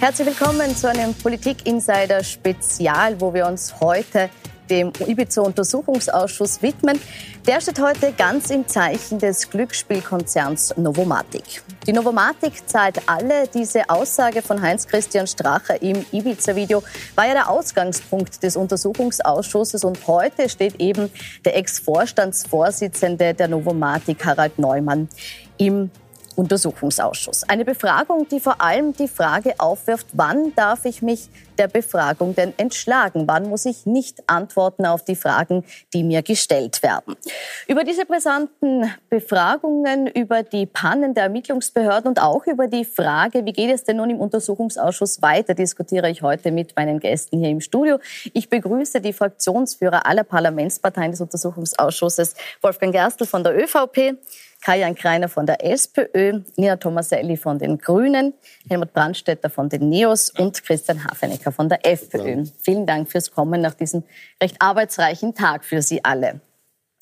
Herzlich willkommen zu einem Politik-Insider-Spezial, wo wir uns heute dem Ibiza-Untersuchungsausschuss widmen. Der steht heute ganz im Zeichen des Glücksspielkonzerns Novomatic. Die Novomatic zahlt alle. Diese Aussage von Heinz-Christian Stracher im Ibiza-Video war ja der Ausgangspunkt des Untersuchungsausschusses. Und heute steht eben der Ex-Vorstandsvorsitzende der Novomatic, Harald Neumann, im Untersuchungsausschuss. Eine Befragung, die vor allem die Frage aufwirft, wann darf ich mich der Befragung denn entschlagen? Wann muss ich nicht antworten auf die Fragen, die mir gestellt werden? Über diese brisanten Befragungen, über die Pannen der Ermittlungsbehörden und auch über die Frage, wie geht es denn nun im Untersuchungsausschuss weiter, diskutiere ich heute mit meinen Gästen hier im Studio. Ich begrüße die Fraktionsführer aller Parlamentsparteien des Untersuchungsausschusses, Wolfgang Gerstl von der ÖVP, Kajan Kreiner von der SPÖ, Nina Tomaselli von den Grünen, Helmut Brandstätter von den NEOS und Christian Hafenecker von der FPÖ. Ja. Vielen Dank fürs Kommen nach diesem recht arbeitsreichen Tag für Sie alle.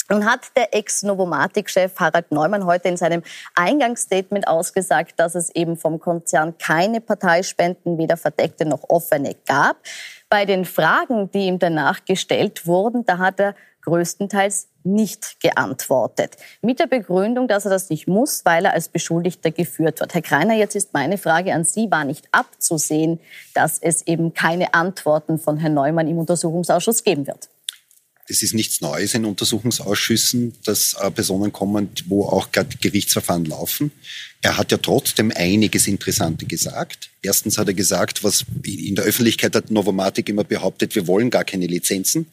Nun hat der Ex-Novomatic-Chef Harald Neumann heute in seinem Eingangsstatement ausgesagt, dass es eben vom Konzern keine Parteispenden, weder verdeckte noch offene, gab. Bei den Fragen, die ihm danach gestellt wurden, da hat er größtenteils nicht geantwortet. Mit der Begründung, dass er das nicht muss, weil er als Beschuldigter geführt wird. Herr Kreiner, jetzt ist meine Frage an Sie, war nicht abzusehen, dass es eben keine Antworten von Herrn Neumann im Untersuchungsausschuss geben wird? Das ist nichts Neues in Untersuchungsausschüssen, dass äh, Personen kommen, wo auch gerade Gerichtsverfahren laufen. Er hat ja trotzdem einiges Interessante gesagt. Erstens hat er gesagt, was in der Öffentlichkeit hat Novomatic immer behauptet, wir wollen gar keine Lizenzen.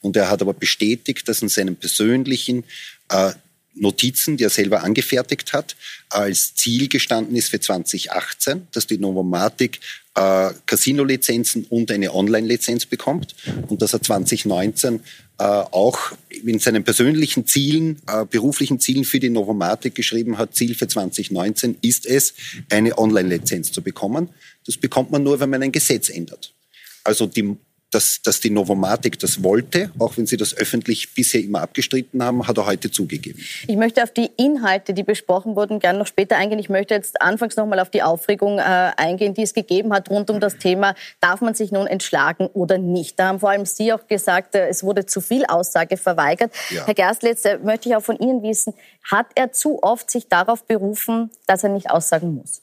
Und er hat aber bestätigt, dass in seinen persönlichen äh, Notizen, die er selber angefertigt hat, als Ziel gestanden ist für 2018, dass die Novomatic äh, Casino-Lizenzen und eine Online-Lizenz bekommt und dass er 2019 äh, auch in seinen persönlichen Zielen, äh, beruflichen Zielen für die Novomatic geschrieben hat, Ziel für 2019 ist es, eine Online-Lizenz zu bekommen. Das bekommt man nur, wenn man ein Gesetz ändert. Also die dass, dass die Novomatic das wollte, auch wenn sie das öffentlich bisher immer abgestritten haben, hat er heute zugegeben. Ich möchte auf die Inhalte, die besprochen wurden, gerne noch später eingehen. Ich möchte jetzt anfangs noch mal auf die Aufregung äh, eingehen, die es gegeben hat rund um das Thema, darf man sich nun entschlagen oder nicht. Da haben vor allem Sie auch gesagt, äh, es wurde zu viel Aussage verweigert. Ja. Herr Gerstl, jetzt äh, möchte ich auch von Ihnen wissen, hat er zu oft sich darauf berufen, dass er nicht aussagen muss?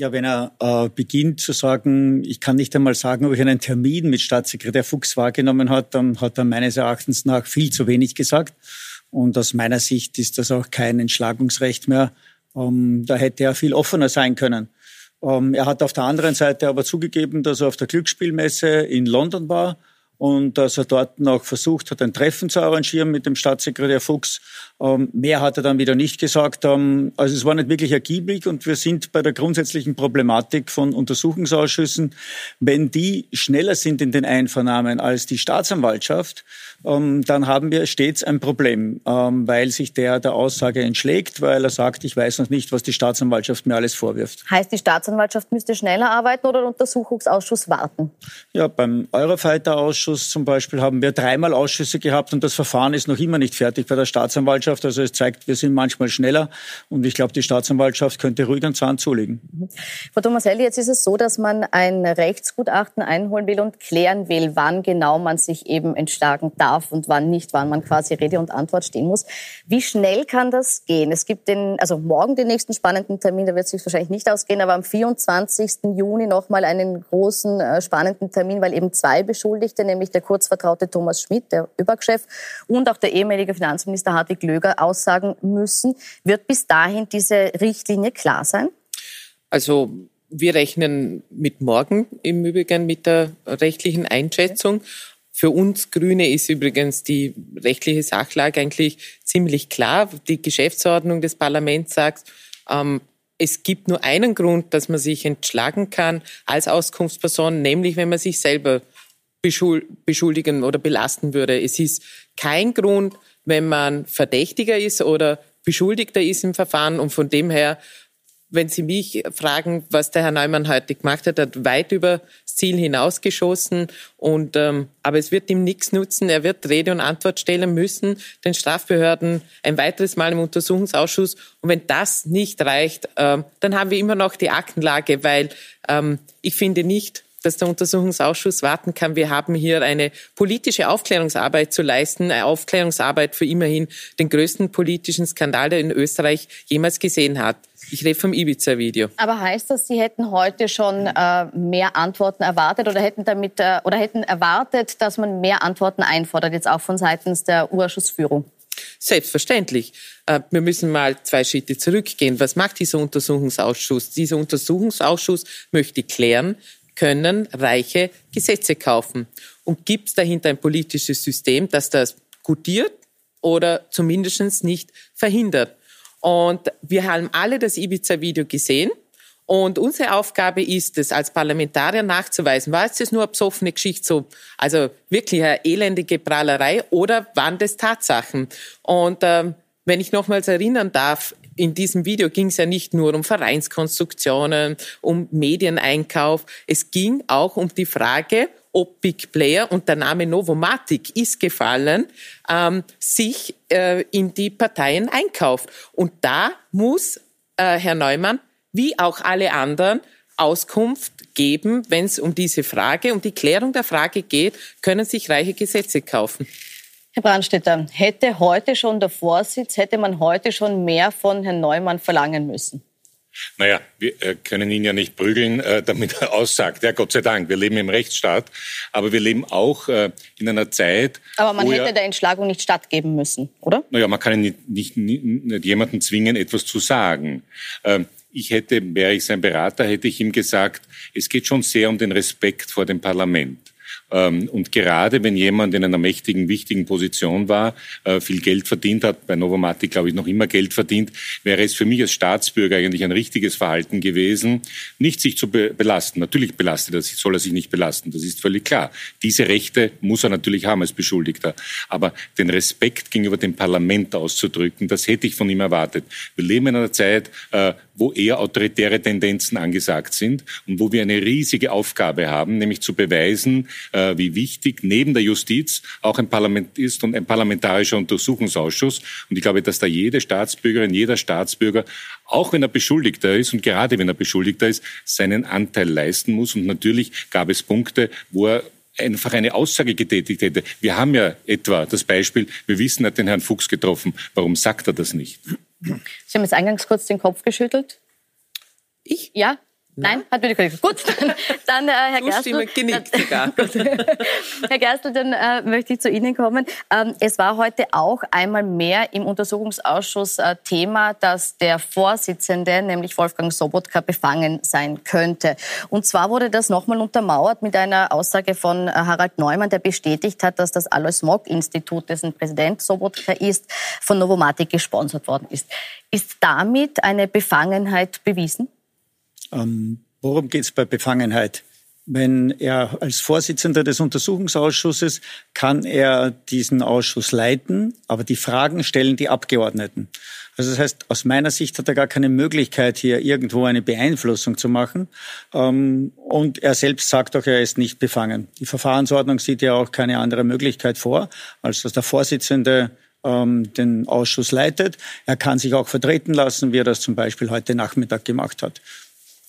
Ja, wenn er äh, beginnt zu sagen, ich kann nicht einmal sagen, ob ich einen Termin mit Staatssekretär Fuchs wahrgenommen hat, dann hat er meines Erachtens nach viel zu wenig gesagt. Und aus meiner Sicht ist das auch kein Entschlagungsrecht mehr. Ähm, da hätte er viel offener sein können. Ähm, er hat auf der anderen Seite aber zugegeben, dass er auf der Glücksspielmesse in London war und dass er dort noch versucht hat, ein Treffen zu arrangieren mit dem Staatssekretär Fuchs. Ähm, mehr hat er dann wieder nicht gesagt. Ähm, also es war nicht wirklich ergiebig und wir sind bei der grundsätzlichen Problematik von Untersuchungsausschüssen. Wenn die schneller sind in den Einvernahmen als die Staatsanwaltschaft, ähm, dann haben wir stets ein Problem, weil sich der der Aussage entschlägt, weil er sagt, ich weiß noch nicht, was die Staatsanwaltschaft mir alles vorwirft. Heißt, die Staatsanwaltschaft müsste schneller arbeiten oder der Untersuchungsausschuss warten? Ja, beim Eurofighter-Ausschuss Ausschuss zum Beispiel haben wir dreimal Ausschüsse gehabt und das Verfahren ist noch immer nicht fertig bei der Staatsanwaltschaft. Also es zeigt, wir sind manchmal schneller und ich glaube, die Staatsanwaltschaft könnte ruhig einen Zahn zulegen. Mhm. Frau Tomaselli, jetzt ist es so, dass man ein Rechtsgutachten einholen will und klären will, wann genau man sich eben entschlagen darf und wann nicht, wann man quasi Rede und Antwort stehen muss. Wie schnell kann das gehen? Es gibt den, also morgen den nächsten spannenden Termin, da wird es sich wahrscheinlich nicht ausgehen, aber am 24. Juni nochmal einen großen, äh, spannenden Termin, weil eben zwei Beschuldigte, nämlich nämlich der kurzvertraute Thomas Schmidt, der ÖBAG-Chef, und auch der ehemalige Finanzminister Hartwig Löger aussagen müssen. Wird bis dahin diese Richtlinie klar sein? Also wir rechnen mit morgen im Übrigen mit der rechtlichen Einschätzung. Für uns Grüne ist übrigens die rechtliche Sachlage eigentlich ziemlich klar. Die Geschäftsordnung des Parlaments sagt, ähm, es gibt nur einen Grund, dass man sich entschlagen kann als Auskunftsperson, nämlich wenn man sich selber beschuldigen oder belasten würde. Es ist kein Grund, wenn man Verdächtiger ist oder Beschuldigter ist im Verfahren und von dem her wenn Sie mich fragen, was der Herr Neumann heute gemacht hat, hat weit über das Ziel hinausgeschossen. Und, ähm, aber es wird ihm nichts nutzen. Er wird Rede und Antwort stellen müssen, den Strafbehörden ein weiteres Mal im Untersuchungsausschuss. Und wenn das nicht reicht, ähm, dann haben wir immer noch die Aktenlage, weil ähm, ich finde nicht, dass der Untersuchungsausschuss warten kann. Wir haben hier eine politische Aufklärungsarbeit zu leisten, eine Aufklärungsarbeit für immerhin den größten politischen Skandal, der in Österreich jemals gesehen hat. Ich rede vom Ibiza-Video. Aber heißt das, Sie hätten heute schon äh, mehr Antworten erwartet oder hätten damit äh, oder hätten erwartet, dass man mehr Antworten einfordert, jetzt auch von seitens der Urausschussführung? Selbstverständlich. Äh, wir müssen mal zwei Schritte zurückgehen. Was macht dieser Untersuchungsausschuss? Dieser Untersuchungsausschuss möchte klären, können Reiche Gesetze kaufen? Und gibt es dahinter ein politisches System, das das gutiert oder zumindest nicht verhindert? Und wir haben alle das Ibiza-Video gesehen. Und unsere Aufgabe ist es, als Parlamentarier nachzuweisen, war es das nur eine besoffene Geschichte, so, also wirklich eine elendige Prahlerei oder waren das Tatsachen? Und ähm, wenn ich nochmals erinnern darf, in diesem Video ging es ja nicht nur um Vereinskonstruktionen, um Medieneinkauf. Es ging auch um die Frage, ob Big Player und der Name Novomatic ist gefallen, ähm, sich äh, in die Parteien einkauft. Und da muss äh, Herr Neumann, wie auch alle anderen, Auskunft geben, wenn es um diese Frage, um die Klärung der Frage geht, können sich reiche Gesetze kaufen. Herr Brandstätter, hätte heute schon der Vorsitz, hätte man heute schon mehr von Herrn Neumann verlangen müssen? Naja, wir äh, können ihn ja nicht prügeln, äh, damit er aussagt. Ja, Gott sei Dank, wir leben im Rechtsstaat, aber wir leben auch äh, in einer Zeit. Aber man hätte der Entschlagung nicht stattgeben müssen, oder? Naja, man kann nicht, nicht, nicht, nicht jemanden zwingen, etwas zu sagen. Ähm, ich hätte, wäre ich sein Berater, hätte ich ihm gesagt, es geht schon sehr um den Respekt vor dem Parlament. Ähm, und gerade wenn jemand in einer mächtigen, wichtigen Position war, äh, viel Geld verdient hat, bei Novomatic glaube ich noch immer Geld verdient, wäre es für mich als Staatsbürger eigentlich ein richtiges Verhalten gewesen, nicht sich zu belasten. Natürlich belastet er sich, soll er sich nicht belasten, das ist völlig klar. Diese Rechte muss er natürlich haben als Beschuldigter. Aber den Respekt gegenüber dem Parlament auszudrücken, das hätte ich von ihm erwartet. Wir leben in einer Zeit, äh, wo eher autoritäre Tendenzen angesagt sind und wo wir eine riesige Aufgabe haben, nämlich zu beweisen, äh, wie wichtig neben der Justiz auch ein Parlament ist und ein parlamentarischer Untersuchungsausschuss. Und ich glaube, dass da jede Staatsbürgerin, jeder Staatsbürger, auch wenn er Beschuldigter ist und gerade wenn er Beschuldigter ist, seinen Anteil leisten muss. Und natürlich gab es Punkte, wo er einfach eine Aussage getätigt hätte. Wir haben ja etwa das Beispiel, wir wissen, er hat den Herrn Fuchs getroffen. Warum sagt er das nicht? Sie haben jetzt eingangs kurz den Kopf geschüttelt. Ich? Ja, Nein, hat mir die Kollegin. Gut, dann, dann äh, Herr Gerstl. genickt sogar. Herr Gerstl, dann äh, möchte ich zu Ihnen kommen. Ähm, es war heute auch einmal mehr im Untersuchungsausschuss äh, Thema, dass der Vorsitzende, nämlich Wolfgang Sobotka, befangen sein könnte. Und zwar wurde das nochmal untermauert mit einer Aussage von äh, Harald Neumann, der bestätigt hat, dass das Alois Mock Institut, dessen Präsident Sobotka ist, von Novomatic gesponsert worden ist. Ist damit eine Befangenheit bewiesen? Ähm, worum geht es bei Befangenheit? Wenn er als Vorsitzender des Untersuchungsausschusses kann er diesen Ausschuss leiten, aber die Fragen stellen die Abgeordneten. Also das heißt, aus meiner Sicht hat er gar keine Möglichkeit, hier irgendwo eine Beeinflussung zu machen. Ähm, und er selbst sagt auch, er ist nicht befangen. Die Verfahrensordnung sieht ja auch keine andere Möglichkeit vor, als dass der Vorsitzende ähm, den Ausschuss leitet. Er kann sich auch vertreten lassen, wie er das zum Beispiel heute Nachmittag gemacht hat.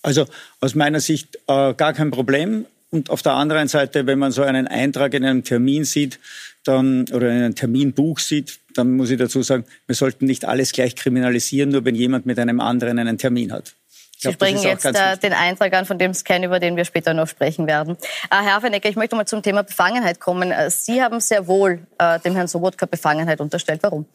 Also aus meiner Sicht äh, gar kein Problem. Und auf der anderen Seite, wenn man so einen Eintrag in einem Termin sieht, dann, oder in einem Terminbuch sieht, dann muss ich dazu sagen, wir sollten nicht alles gleich kriminalisieren, nur wenn jemand mit einem anderen einen Termin hat. Sie glaub, sprechen jetzt äh, den Eintrag an von dem Scan, über den wir später noch sprechen werden. Äh, Herr Affenecker, ich möchte mal zum Thema Befangenheit kommen. Äh, Sie haben sehr wohl äh, dem Herrn Sobotka Befangenheit unterstellt. Warum?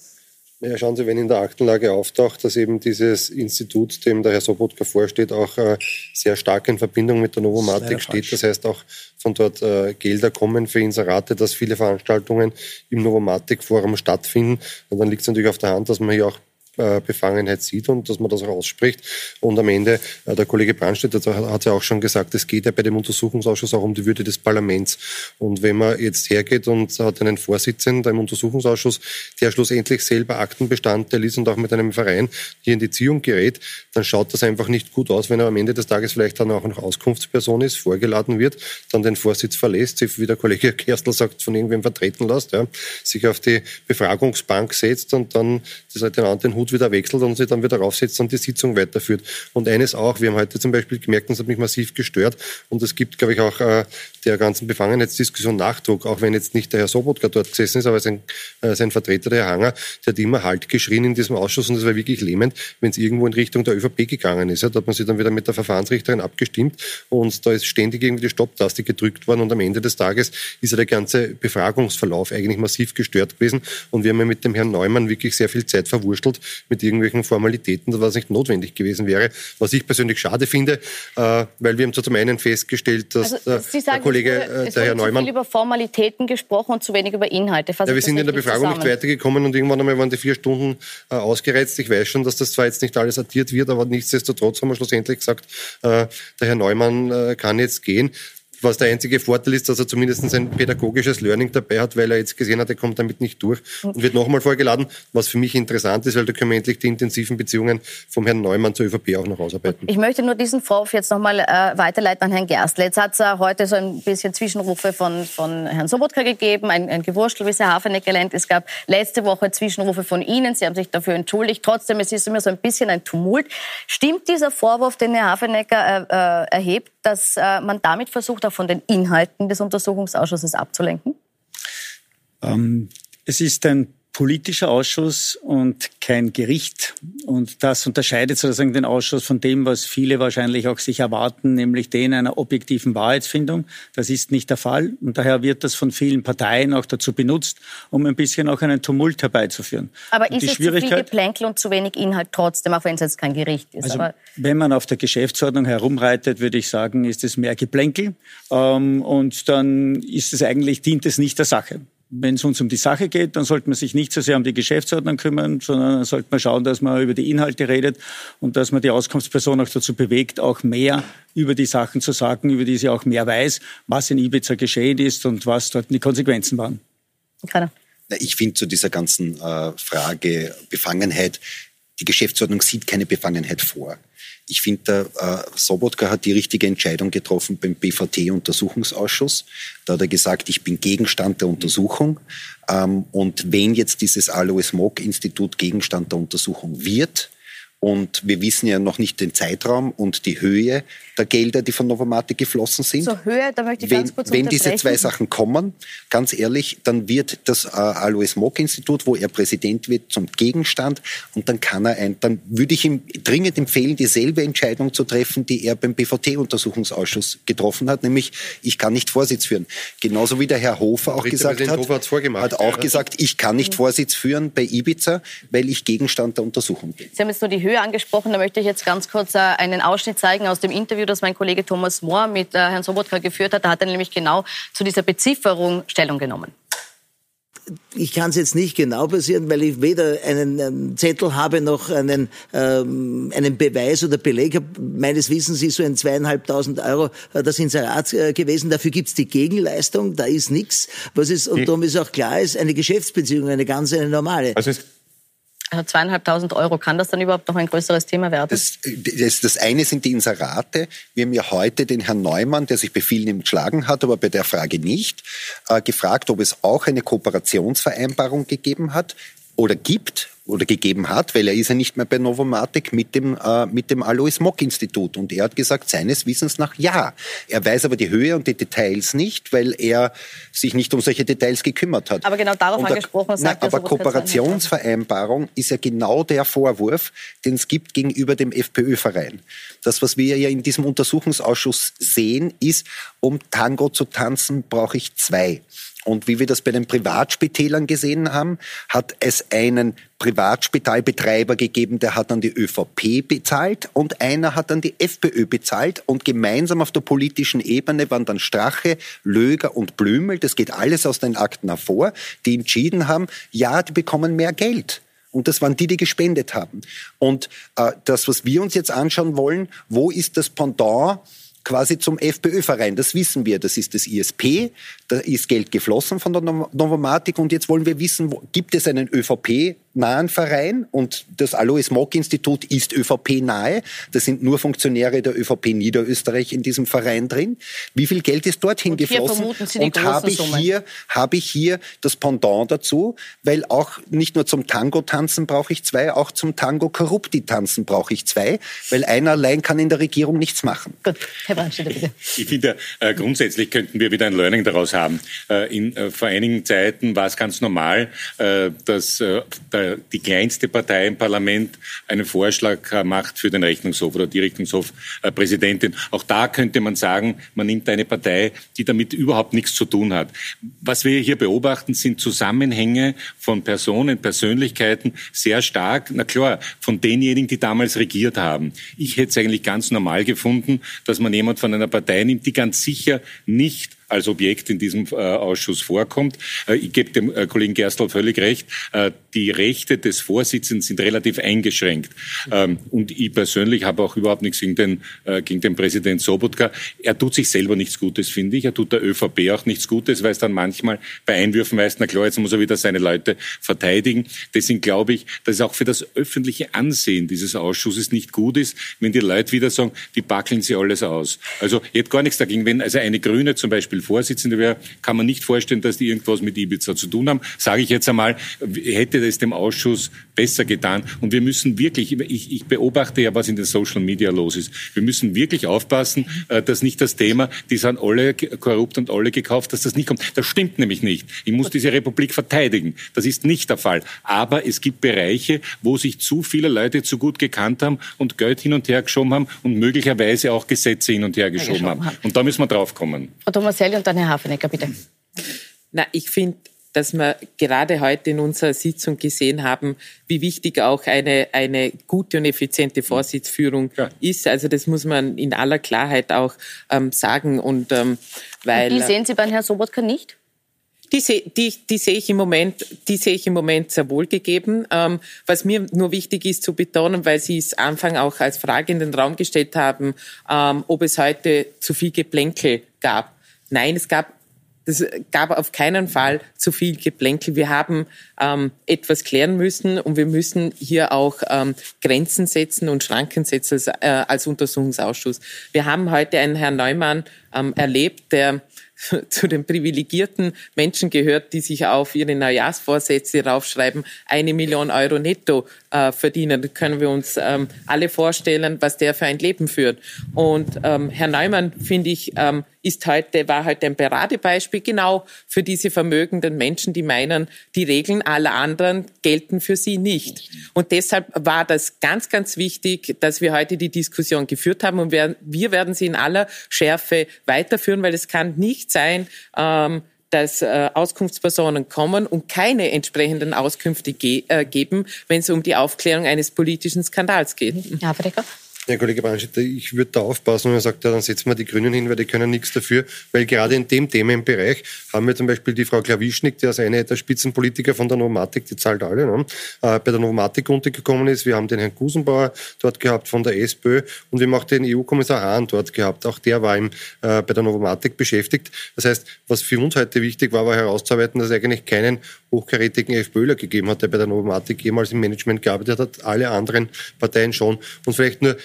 Ja, schauen Sie, wenn in der Aktenlage auftaucht, dass eben dieses Institut, dem der Herr Sobotka vorsteht, auch äh, sehr stark in Verbindung mit der Novomatic steht. Das heißt auch von dort äh, Gelder kommen für Inserate, dass viele Veranstaltungen im Novomatic Forum stattfinden. Und dann liegt es natürlich auf der Hand, dass man hier auch Befangenheit sieht und dass man das auch ausspricht. Und am Ende, der Kollege Brandstedt hat ja auch schon gesagt, es geht ja bei dem Untersuchungsausschuss auch um die Würde des Parlaments. Und wenn man jetzt hergeht und hat einen Vorsitzenden im Untersuchungsausschuss, der schlussendlich selber Aktenbestandteil ist und auch mit einem Verein hier in die Ziehung gerät, dann schaut das einfach nicht gut aus, wenn er am Ende des Tages vielleicht dann auch noch Auskunftsperson ist, vorgeladen wird, dann den Vorsitz verlässt, sich, wie der Kollege Kerstl sagt, von irgendwem vertreten lässt, ja, sich auf die Befragungsbank setzt und dann den anderen Hut wieder wechselt und sich dann wieder raufsetzt und die Sitzung weiterführt. Und eines auch, wir haben heute zum Beispiel gemerkt, das hat mich massiv gestört und es gibt, glaube ich, auch äh, der ganzen Befangenheitsdiskussion Nachdruck, auch wenn jetzt nicht der Herr Sobotka dort gesessen ist, aber sein, äh, sein Vertreter, der Herr Hanger, der hat immer Halt geschrien in diesem Ausschuss und das war wirklich lähmend, wenn es irgendwo in Richtung der ÖVP gegangen ist. Ja, da hat man sich dann wieder mit der Verfahrensrichterin abgestimmt und da ist ständig irgendwie die Stopptaste gedrückt worden und am Ende des Tages ist ja der ganze Befragungsverlauf eigentlich massiv gestört gewesen und wir haben ja mit dem Herrn Neumann wirklich sehr viel Zeit verwurschtelt mit irgendwelchen Formalitäten, was nicht notwendig gewesen wäre, was ich persönlich schade finde, äh, weil wir haben zum einen festgestellt, dass also, äh, der Kollege, wurde, äh, der Herr Neumann... viel über Formalitäten gesprochen und zu wenig über Inhalte. Ja, wir sind in der Befragung zusammen. nicht weitergekommen und irgendwann einmal waren die vier Stunden äh, ausgereizt. Ich weiß schon, dass das zwar jetzt nicht alles addiert wird, aber nichtsdestotrotz haben wir schlussendlich gesagt, äh, der Herr Neumann äh, kann jetzt gehen was der einzige Vorteil ist, dass er zumindest ein pädagogisches Learning dabei hat, weil er jetzt gesehen hat, er kommt damit nicht durch und wird nochmal vorgeladen, was für mich interessant ist, weil da können wir endlich die intensiven Beziehungen vom Herrn Neumann zur ÖVP auch noch ausarbeiten. Ich möchte nur diesen Vorwurf jetzt nochmal äh, weiterleiten an Herrn Gerstl. Jetzt hat es äh, heute so ein bisschen Zwischenrufe von, von Herrn Sobotka gegeben, ein, ein Gewurstel, wie es Herr Hafenecker nennt. Es gab letzte Woche Zwischenrufe von Ihnen. Sie haben sich dafür entschuldigt. Trotzdem, es ist immer so ein bisschen ein Tumult. Stimmt dieser Vorwurf, den Herr Hafenecker äh, äh, erhebt, dass äh, man damit versucht, auch von den Inhalten des Untersuchungsausschusses abzulenken? Ähm, es ist ein politischer Ausschuss und kein Gericht. Und das unterscheidet sozusagen den Ausschuss von dem, was viele wahrscheinlich auch sich erwarten, nämlich den einer objektiven Wahrheitsfindung. Das ist nicht der Fall. Und daher wird das von vielen Parteien auch dazu benutzt, um ein bisschen auch einen Tumult herbeizuführen. Aber ist es zu viel Geplänkel und zu wenig Inhalt trotzdem, auch wenn es jetzt kein Gericht ist? Also, wenn man auf der Geschäftsordnung herumreitet, würde ich sagen, ist es mehr Geplänkel. Ähm, und dann ist es eigentlich, dient es nicht der Sache wenn es uns um die Sache geht, dann sollte man sich nicht so sehr um die Geschäftsordnung kümmern, sondern dann sollte man schauen, dass man über die Inhalte redet und dass man die Auskunftsperson auch dazu bewegt, auch mehr über die Sachen zu sagen, über die sie auch mehr weiß, was in Ibiza geschehen ist und was dort die Konsequenzen waren. Keiner. Ich finde zu dieser ganzen äh, Frage Befangenheit, die Geschäftsordnung sieht keine Befangenheit vor. Ich finde, äh, Sobotka hat die richtige Entscheidung getroffen beim BVT-Untersuchungsausschuss. Da hat er gesagt, ich bin Gegenstand der Untersuchung. Ähm, und wenn jetzt dieses Alois Mock-Institut Gegenstand der Untersuchung wird, und wir wissen ja noch nicht den Zeitraum und die Höhe der Gelder, die von Novomatic geflossen sind. Zur Höhe, da möchte ich wenn, ganz kurz Wenn diese zwei Sachen kommen, ganz ehrlich, dann wird das äh, Alois Mock Institut, wo er Präsident wird, zum Gegenstand und dann kann er ein, dann würde ich ihm dringend empfehlen, dieselbe Entscheidung zu treffen, die er beim BVT-Untersuchungsausschuss getroffen hat, nämlich ich kann nicht Vorsitz führen. Genauso wie der Herr Hofer auch gesagt hat, hat auch ja. gesagt, ich kann nicht Vorsitz führen bei Ibiza, weil ich Gegenstand der Untersuchung bin. Sie haben jetzt nur die Höhe angesprochen. Da möchte ich jetzt ganz kurz äh, einen Ausschnitt zeigen aus dem Interview, das mein Kollege Thomas Mohr mit äh, Herrn Sobotka geführt hat. Da hat er nämlich genau zu dieser Bezifferung Stellung genommen ich kann es jetzt nicht genau passieren, weil ich weder einen Zettel habe noch einen, ähm, einen Beweis oder Beleg. Meines Wissens ist so ein zweieinhalbtausend Euro äh, das Inserat äh, gewesen. Dafür gibt's die Gegenleistung, da ist nichts. Was ist, und darum ist auch klar, ist eine Geschäftsbeziehung, eine ganz eine normale. Also also zweieinhalbtausend Euro, kann das dann überhaupt noch ein größeres Thema werden? Das, das, das eine sind die Inserate. Wir haben ja heute den Herrn Neumann, der sich bei vielen geschlagen hat, aber bei der Frage nicht, äh, gefragt, ob es auch eine Kooperationsvereinbarung gegeben hat oder gibt oder gegeben hat, weil er ist ja nicht mehr bei Novomatic mit dem, äh, mit dem Alois Mock Institut. Und er hat gesagt, seines Wissens nach ja. Er weiß aber die Höhe und die Details nicht, weil er sich nicht um solche Details gekümmert hat. Aber genau darauf und angesprochen na, sagt Aber Kooperationsvereinbarung ist ja genau der Vorwurf, den es gibt gegenüber dem FPÖ-Verein. Das, was wir ja in diesem Untersuchungsausschuss sehen, ist, um Tango zu tanzen, brauche ich zwei. Und wie wir das bei den Privatspitälern gesehen haben, hat es einen Privatspitalbetreiber gegeben, der hat an die ÖVP bezahlt und einer hat an die FPÖ bezahlt und gemeinsam auf der politischen Ebene waren dann Strache, Löger und Blümel, das geht alles aus den Akten hervor, die entschieden haben, ja, die bekommen mehr Geld. Und das waren die, die gespendet haben. Und äh, das, was wir uns jetzt anschauen wollen, wo ist das Pendant quasi zum FPÖ-Verein. Das wissen wir. Das ist das ISP. Da ist Geld geflossen von der Novomatic. Und jetzt wollen wir wissen, wo, gibt es einen ÖVP nahen Verein und das Alois Mock Institut ist ÖVP nahe. Da sind nur Funktionäre der ÖVP Niederösterreich in diesem Verein drin. Wie viel Geld ist dorthin und geflossen? und habe ich hier habe ich hier das Pendant dazu, weil auch nicht nur zum Tango tanzen brauche ich zwei, auch zum Tango Corrupti tanzen brauche ich zwei, weil einer allein kann in der Regierung nichts machen. Gut, Herr Brandstätter, bitte. Ich finde, äh, grundsätzlich könnten wir wieder ein Learning daraus haben. Äh, in, äh, vor einigen Zeiten war es ganz normal, äh, dass äh, der die kleinste Partei im Parlament einen Vorschlag äh, macht für den Rechnungshof oder die Rechnungshofpräsidentin. Auch da könnte man sagen, man nimmt eine Partei, die damit überhaupt nichts zu tun hat. Was wir hier beobachten, sind Zusammenhänge von Personen, Persönlichkeiten sehr stark, na klar, von denjenigen, die damals regiert haben. Ich hätte es eigentlich ganz normal gefunden, dass man jemand von einer Partei nimmt, die ganz sicher nicht als Objekt in diesem äh, Ausschuss vorkommt. Äh, ich gebe dem äh, Kollegen Gerstl völlig recht. Die Rechte des Vorsitzenden sind relativ eingeschränkt. Ähm, und ich persönlich habe auch überhaupt nichts gegen den, gegen den Präsident Sobotka. Er tut sich selber nichts Gutes, finde ich. Er tut der ÖVP auch nichts Gutes, weil es dann manchmal bei Einwürfen heißt, na klar, jetzt muss er wieder seine Leute verteidigen. Deswegen glaube ich, dass es auch für das öffentliche Ansehen dieses Ausschusses nicht gut ist, wenn die Leute wieder sagen, die backeln sie alles aus. Also ich hätte gar nichts dagegen, wenn also eine Grüne zum Beispiel Beispiel Vorsitzende wäre, kann man nicht vorstellen, dass die irgendwas mit Ibiza zu tun haben. Sage ich jetzt einmal, hätte es dem Ausschuss besser getan. Und wir müssen wirklich, ich, ich beobachte ja, was in den Social Media los ist. Wir müssen wirklich aufpassen, äh, dass nicht das Thema, die sind alle korrupt und alle gekauft, dass das nicht kommt. Das stimmt nämlich nicht. Ich muss diese Republik verteidigen. Das ist nicht der Fall. Aber es gibt Bereiche, wo sich zu viele Leute zu gut gekannt haben und Geld hin und her geschoben haben und möglicherweise auch Gesetze hin und her geschoben, haben. haben. Und da müssen wir draufkommen. Frau Thomas Marcel und dann Herr Hafenecker, bitte. Na, ich finde, dass wir gerade heute in unserer Sitzung gesehen haben, wie wichtig auch eine, eine gute und effiziente Vorsitzführung ja. ist. Also das muss man in aller Klarheit auch ähm, sagen. Und, ähm, weil, und die sehen Sie bei Herrn Sobotka nicht? Die, sehe die, die sehe ich im Moment, die sehe ich im Moment sehr wohl gegeben. Ähm, was mir nur wichtig ist zu betonen, weil Sie es Anfang auch als Frage in den Raum gestellt haben, ähm, ob es heute zu viel Geplänkel gab. Nein, es gab es gab auf keinen Fall zu viel Geplänkel. Wir haben ähm, etwas klären müssen und wir müssen hier auch ähm, Grenzen setzen und Schranken setzen als, äh, als Untersuchungsausschuss. Wir haben heute einen Herrn Neumann ähm, erlebt, der zu den privilegierten Menschen gehört, die sich auf ihre Neujahrsvorsätze raufschreiben, eine Million Euro netto äh, verdienen. Da können wir uns ähm, alle vorstellen, was der für ein Leben führt. Und ähm, Herr Neumann, finde ich, ähm, ist heute, war heute ein Paradebeispiel genau für diese vermögenden Menschen, die meinen, die Regeln aller anderen gelten für sie nicht. Und deshalb war das ganz, ganz wichtig, dass wir heute die Diskussion geführt haben und wir, wir werden sie in aller Schärfe weiterführen, weil es kann nicht sein, ähm, dass äh, Auskunftspersonen kommen und keine entsprechenden Auskünfte ge äh, geben, wenn es um die Aufklärung eines politischen Skandals geht. Ja, Fredecker. Ja, Kollege Brandstätter, ich würde da aufpassen, wenn man sagt, ja, dann setzen wir die Grünen hin, weil die können nichts dafür, weil gerade in dem Themenbereich haben wir zum Beispiel die Frau Klawischnik, die als eine der Spitzenpolitiker von der Novomatic, die zahlt alle, ne, äh, bei der Novomatic untergekommen ist. Wir haben den Herrn Gusenbauer dort gehabt von der SPÖ und wir haben auch den EU-Kommissar Hahn dort gehabt. Auch der war im, äh, bei der Novomatic beschäftigt. Das heißt, was für uns heute wichtig war, war herauszuarbeiten, dass es eigentlich keinen hochkarätigen FPÖler gegeben hat, der bei der Novomatic jemals im Management gearbeitet hat, alle anderen Parteien schon. Und vielleicht nur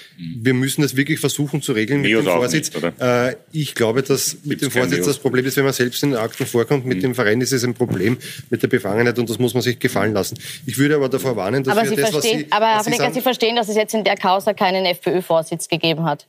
wir müssen das wirklich versuchen zu regeln Neos mit dem Vorsitz. Nicht, äh, ich glaube, dass mit Gibt's dem Vorsitz Neos? das Problem ist, wenn man selbst in den Akten vorkommt, mit mhm. dem Verein ist es ein Problem mit der Befangenheit und das muss man sich gefallen lassen. Ich würde aber davor warnen, dass aber wir Sie das, was Sie, aber Herr Sie, Sie verstehen, dass es jetzt in der Causa keinen FPÖ-Vorsitz gegeben hat.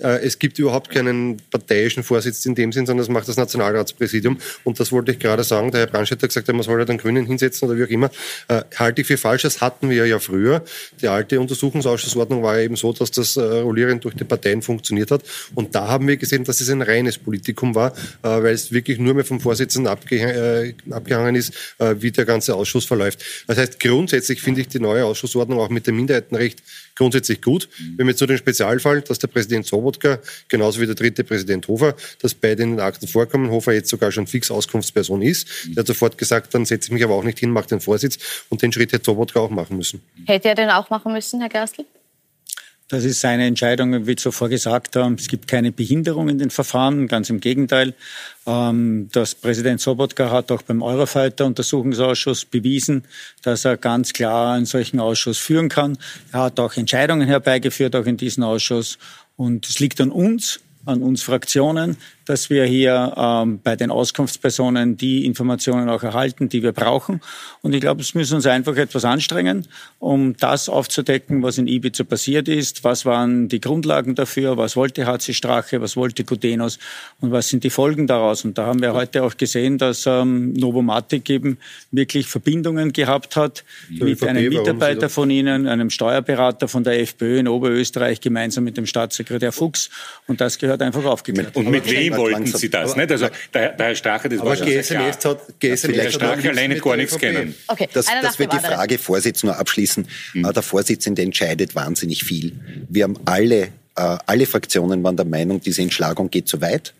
Äh, es gibt überhaupt keinen parteiischen Vorsitz in dem Sinn, sondern das macht das Nationalratspräsidium. Und das wollte ich gerade sagen. Der Herr Brandstätter hat gesagt, man soll ja den Grünen hinsetzen oder wie auch immer. Äh, halte ich für falsch. Das hatten wir ja früher. Die alte Untersuchungsausschussordnung war ja eben so, dass das äh, rollierend durch die Parteien funktioniert hat. Und da haben wir gesehen, dass es ein reines Politikum war, äh, weil es wirklich nur mehr vom Vorsitzenden abge äh, abgehangen ist, äh, wie der ganze Ausschuss verläuft. Das heißt, grundsätzlich finde ich die neue Ausschussordnung auch mit dem Minderheitenrecht grundsätzlich gut. Mhm. Wir haben jetzt nur den Spezialfall, dass der Präsident Sobo Sobotka, genauso wie der dritte Präsident Hofer, dass beide in den Akten vorkommen. Hofer jetzt sogar schon fix Auskunftsperson ist. Der hat sofort gesagt, dann setze ich mich aber auch nicht hin, mache den Vorsitz. Und den Schritt hätte Sobotka auch machen müssen. Hätte er den auch machen müssen, Herr Gerstl? Das ist seine Entscheidung, wie zuvor gesagt haben. Es gibt keine Behinderung in den Verfahren, ganz im Gegenteil. Ähm, das Präsident Sobotka hat auch beim Eurofighter-Untersuchungsausschuss bewiesen, dass er ganz klar einen solchen Ausschuss führen kann. Er hat auch Entscheidungen herbeigeführt, auch in diesem Ausschuss. Und es liegt an uns, an uns Fraktionen, dass wir hier ähm, bei den Auskunftspersonen die Informationen auch erhalten, die wir brauchen. Und ich glaube, es müssen uns einfach etwas anstrengen, um das aufzudecken, was in Ibiza passiert ist. Was waren die Grundlagen dafür? Was wollte HC Strache? Was wollte Gutenos? Und was sind die Folgen daraus? Und da haben wir heute auch gesehen, dass ähm, Novomatic eben wirklich Verbindungen gehabt hat ja, mit einem Mitarbeiter von Ihnen, einem Steuerberater von der FPÖ in Oberösterreich, gemeinsam mit dem Staatssekretär Fuchs. Und das gehört einfach aufgeklärt. Und mit wem wollten Sie das? Aber, nicht? Also der, der Herr Strache, das aber war schon GSMS klar. hat, GSMS Herr Strache alleine gar nichts kennen. Okay, dass, einer dass wir die. Frage Vorsitz nur abschließen. Äh, Der Vorsitzende entscheidet wahnsinnig viel. Wir haben alle, äh, alle Fraktionen waren der Meinung, diese Entschlagung geht zu weit.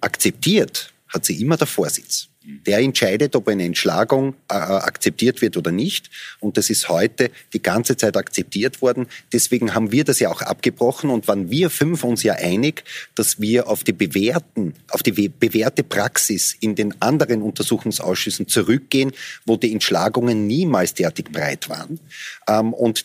Akzeptiert hat sie immer der Vorsitz. Der entscheidet, ob eine Entschlagung äh, akzeptiert wird oder nicht. Und das ist heute die ganze Zeit akzeptiert worden. Deswegen haben wir das ja auch abgebrochen und waren wir fünf uns ja einig, dass wir auf die bewährten, auf die bewährte Praxis in den anderen Untersuchungsausschüssen zurückgehen, wo die Entschlagungen niemals derartig breit waren. Ähm, und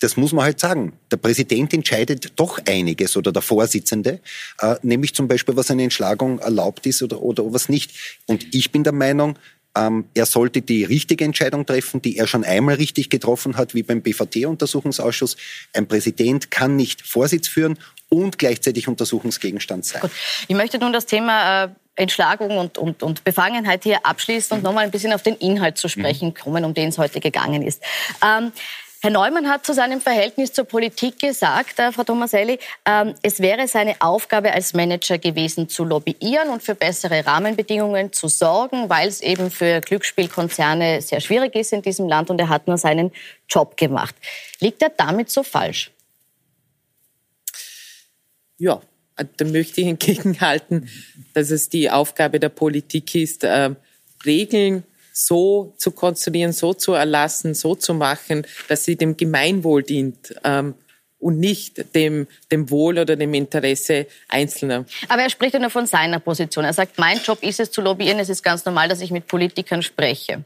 das muss man halt sagen. Der Präsident entscheidet doch einiges oder der Vorsitzende, äh, nämlich zum Beispiel, was eine Entschlagung erlaubt ist oder, oder was nicht. Und ich bin der Meinung, ähm, er sollte die richtige Entscheidung treffen, die er schon einmal richtig getroffen hat, wie beim BVT-Untersuchungsausschuss. Ein Präsident kann nicht Vorsitz führen und gleichzeitig Untersuchungsgegenstand sein. Gut. Ich möchte nun das Thema äh, Entschlagung und, und, und Befangenheit hier abschließen und nochmal ein bisschen auf den Inhalt zu sprechen kommen, um den es heute gegangen ist. Ähm, Herr Neumann hat zu seinem Verhältnis zur Politik gesagt, äh, Frau Tomaselli, ähm, es wäre seine Aufgabe als Manager gewesen, zu lobbyieren und für bessere Rahmenbedingungen zu sorgen, weil es eben für Glücksspielkonzerne sehr schwierig ist in diesem Land und er hat nur seinen Job gemacht. Liegt er damit so falsch? Ja, da möchte ich entgegenhalten, dass es die Aufgabe der Politik ist, äh, Regeln so zu konstruieren, so zu erlassen, so zu machen, dass sie dem Gemeinwohl dient ähm, und nicht dem, dem Wohl oder dem Interesse Einzelner. Aber er spricht ja nur von seiner Position. Er sagt, mein Job ist es zu lobbyieren. Es ist ganz normal, dass ich mit Politikern spreche.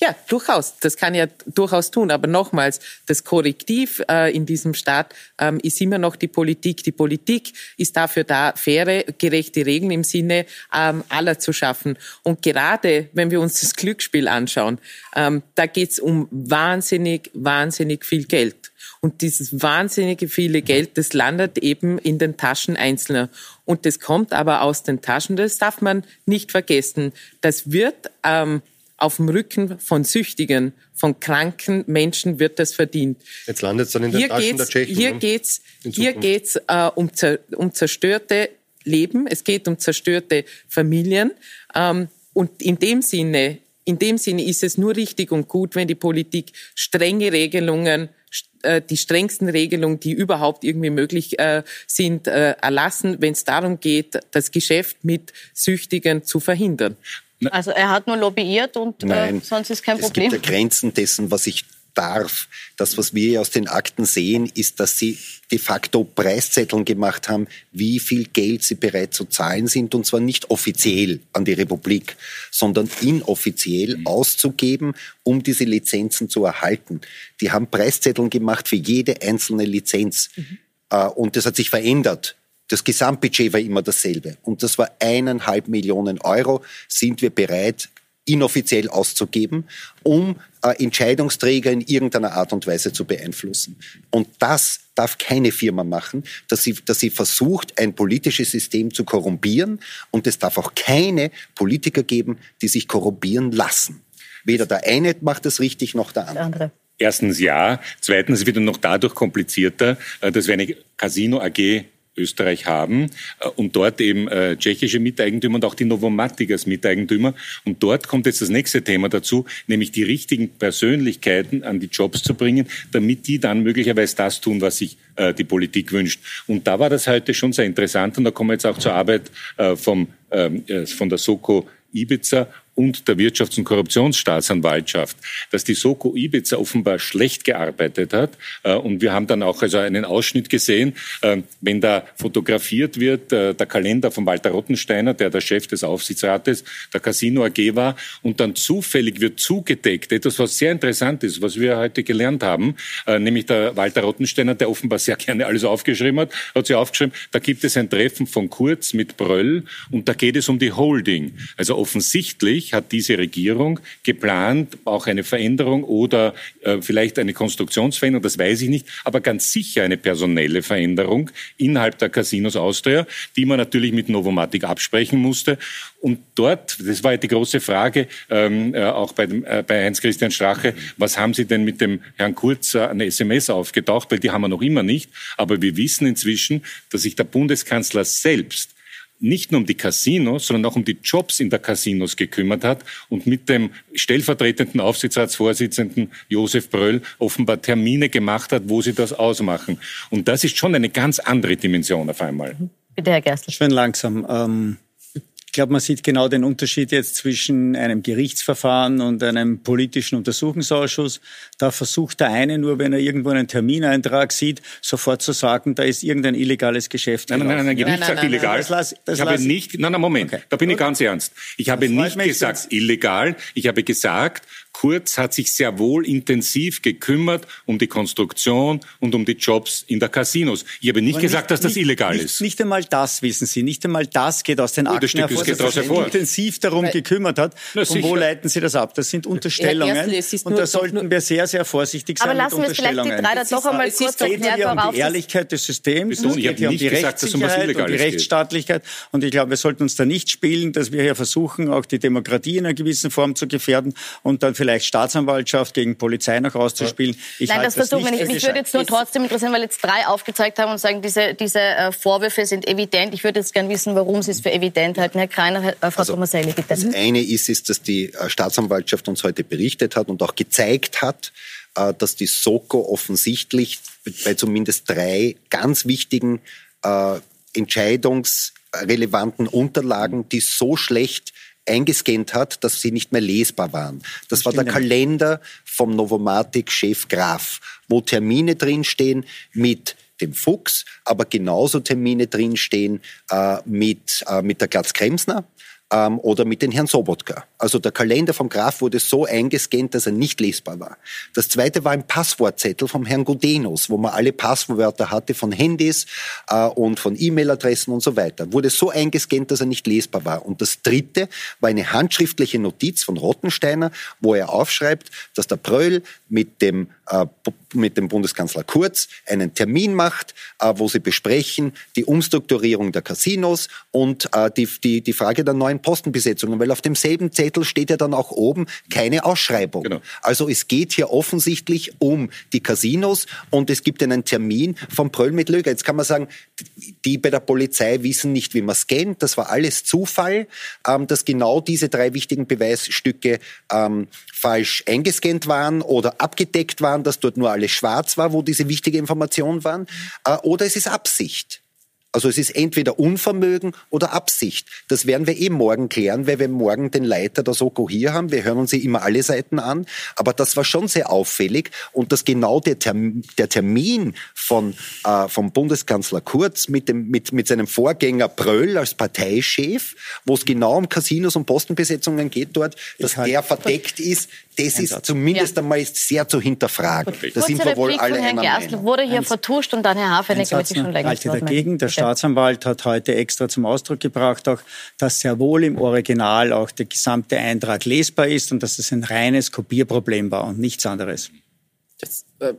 Ja, durchaus. Das kann er durchaus tun. Aber nochmals, das Korrektiv äh, in diesem Staat ähm, ist immer noch die Politik. Die Politik ist dafür da, faire, gerechte Regeln im Sinne ähm, aller zu schaffen. Und gerade wenn wir uns das Glücksspiel anschauen, ähm, da geht's um wahnsinnig, wahnsinnig viel Geld. Und dieses wahnsinnige viele Geld, das landet eben in den Taschen Einzelner. Und das kommt aber aus den Taschen, das darf man nicht vergessen. Das wird ähm, auf dem Rücken von Süchtigen, von kranken Menschen wird das verdient. Jetzt landet es dann in den Hier Taschen der Tschechen. hier ne? geht's, hier geht's äh, um, zer, um zerstörte Leben. Es geht um zerstörte Familien. Ähm, und in dem Sinne, in dem Sinne ist es nur richtig und gut, wenn die Politik strenge Regelungen äh, die strengsten Regelungen, die überhaupt irgendwie möglich äh, sind, äh, erlassen, wenn es darum geht, das Geschäft mit Süchtigen zu verhindern. Also er hat nur lobbyiert und äh, Nein, sonst ist kein es Problem. gibt ja Grenzen dessen, was ich darf. Das, was wir aus den Akten sehen, ist, dass sie de facto Preiszetteln gemacht haben, wie viel Geld sie bereit zu zahlen sind, und zwar nicht offiziell an die Republik, sondern inoffiziell auszugeben, um diese Lizenzen zu erhalten. Die haben Preiszetteln gemacht für jede einzelne Lizenz. Äh, Und das hat sich verändert. Das Gesamtbudget war immer dasselbe. Und das war eineinhalb Millionen Euro, sind wir bereit, inoffiziell auszugeben, um äh, Entscheidungsträger in irgendeiner Art und Weise zu beeinflussen. Und das darf keine Firma machen, dass sie, dass sie versucht, ein politisches System zu korrumpieren. Und es darf auch keine Politiker geben, die sich korrumpieren lassen. Weder der eine macht das richtig, noch der andere. andere. Erstens ja. Zweitens wird es noch dadurch komplizierter, äh, dass wir eine Casino AG Österreich haben äh, und dort eben äh, tschechische Miteigentümer und auch die Novomatic als Miteigentümer. Und dort kommt jetzt das nächste Thema dazu, nämlich die richtigen Persönlichkeiten an die Jobs zu bringen, damit die dann möglicherweise das tun, was sich äh, die Politik wünscht. Und da war das heute schon sehr interessant und da kommen wir jetzt auch zur Arbeit äh, vom, ähm, äh, von der Soko Ibiza und der Wirtschafts- und Korruptionsstaatsanwaltschaft, dass die Soko Ibiza offenbar schlecht gearbeitet hat. Äh, und wir haben dann auch also einen Ausschnitt gesehen, äh, wenn da fotografiert wird, äh, der Kalender von Walter Rottensteiner, der der Chef des Aufsichtsrates der Casino AG war, und dann zufällig wird zugedeckt, etwas, was sehr interessant ist, was wir heute gelernt haben, nämlich der Walter Rottensteiner, der offenbar sehr gerne alles aufgeschrieben hat, hat sie aufgeschrieben, da gibt es ein Treffen von Kurz mit Bröll und da geht es um die Holding. Also offensichtlich hat diese Regierung geplant, auch eine Veränderung oder äh, vielleicht eine Konstruktionsveränderung, das weiß ich nicht, aber ganz sicher eine personelle Veränderung innerhalb der Casinos Austria, die man natürlich mit Novomatic absprechen musste. Und dort, das war ja die große Frage, ähm, äh, auch bei, äh, bei Heinz-Christian Strache, was haben Sie denn mit dem Herrn Kurz äh, eine SMS aufgetaucht? Weil die haben wir noch immer nicht. Aber wir wissen inzwischen, dass sich der Bundeskanzler selbst nicht nur um die Casinos, sondern auch um die Jobs in der Casinos gekümmert hat und mit dem stellvertretenden Aufsichtsratsvorsitzenden Josef Bröll offenbar Termine gemacht hat, wo sie das ausmachen. Und das ist schon eine ganz andere Dimension auf einmal. Bitte, Herr Gerstl. Schön langsam. Ähm glaube, man sieht genau den Unterschied jetzt zwischen einem Gerichtsverfahren und einem politischen Untersuchungsausschuss. Da versucht der eine nur, wenn er irgendwo einen Termineintrag sieht, sofort zu sagen, da ist irgendein illegales Geschäft. Nein, nein, nein, ein Gericht sagt illegal. Das lass, das ich habe nicht, nein, nein, Moment, okay. da bin ich ganz ernst. Ich habe nicht gesagt illegal. Ich habe gesagt, Kurz hat sich sehr wohl intensiv gekümmert um die Konstruktion und um die Jobs in der Casinos. Ich habe nicht Aber gesagt, nicht, dass das nicht, illegal nicht, ist. Nicht einmal das wissen Sie. Nicht einmal das geht aus den oh, Akten hervor, dass er sich intensiv darum Weil, gekümmert hat. Na, und wo leiten Sie das ab? Das sind Unterstellungen. Erstl, und da sollten wir sehr, sehr vorsichtig sein Aber lassen wir vielleicht die drei da doch einmal kurz erklären, Es geht hier um die Ehrlichkeit des Systems. Es geht hier um die Rechtssicherheit um die Rechtsstaatlichkeit. Und ich glaube, wir sollten uns da nicht spielen, dass wir hier versuchen, auch die Demokratie in einer gewissen Form zu gefährden und dann vielleicht Staatsanwalt Staatsanwaltschaft gegen Polizei noch auszuspielen. Ich Nein, das versuchen wir nicht. Mich würde jetzt nur trotzdem interessieren, weil jetzt drei aufgezeigt haben und sagen, diese, diese äh, Vorwürfe sind evident. Ich würde jetzt gerne wissen, warum Sie es für evident halten. Herr Kreiner, Frau also, Tomaselli, bitte. Das eine ist, ist, dass die äh, Staatsanwaltschaft uns heute berichtet hat und auch gezeigt hat, äh, dass die Soko offensichtlich bei zumindest drei ganz wichtigen äh, entscheidungsrelevanten Unterlagen, die so schlecht eingescannt hat, dass sie nicht mehr lesbar waren. Das, das war der Kalender vom Novomatic-Chef Graf, wo Termine drinstehen mit dem Fuchs, aber genauso Termine drinstehen äh, mit, äh, mit der Glatz-Kremsner, ähm, oder mit den Herrn Sobotka. Also der Kalender vom Graf wurde so eingescannt, dass er nicht lesbar war. Das zweite war ein Passwortzettel vom Herrn Gudenus, wo man alle Passwörter hatte von Handys äh, und von E-Mail-Adressen und so weiter. Wurde so eingescannt, dass er nicht lesbar war. Und das dritte war eine handschriftliche Notiz von Rottensteiner, wo er aufschreibt, dass der Pröll mit dem, äh, mit dem Bundeskanzler Kurz einen Termin macht, äh, wo sie besprechen die Umstrukturierung der Casinos und äh, die, die, die Frage der neuen Postenbesetzungen, weil auf demselben Zettel steht ja dann auch oben keine Ausschreibung. Genau. Also es geht hier offensichtlich um die Casinos und es gibt einen Termin vom Pröll mit Löger. Jetzt kann man sagen, die bei der Polizei wissen nicht, wie man scannt. Das war alles Zufall, ähm, dass genau diese drei wichtigen Beweisstücke ähm, falsch eingescannt waren oder abgedeckt waren, dass dort nur alles schwarz war, wo diese wichtige Information waren. Äh, oder es ist Absicht. Also es ist entweder Unvermögen oder Absicht. Das werden wir eh morgen klären, weil wir morgen den Leiter der Soko hier haben. Wir hören uns ja immer alle Seiten an. Aber das war schon sehr auffällig und dass genau der, Termin, der Termin von, äh, vom Bundeskanzler Kurz mit, dem, mit, mit seinem Vorgänger Pröll als Parteichef, wo es genau um Casinos und Postenbesetzungen geht dort, dass der verdeckt ist, das ist zumindest ja. einmal sehr zu hinterfragen. Da sind wir wohl alle Herrn Gerstl wurde hier vertuscht und dann Herr Hafenecker wird sich schon länger dagegen. Der Staatsanwalt hat heute extra zum Ausdruck gebracht, auch, dass sehr wohl im Original auch der gesamte Eintrag lesbar ist und dass es ein reines Kopierproblem war und nichts anderes. Das, äh,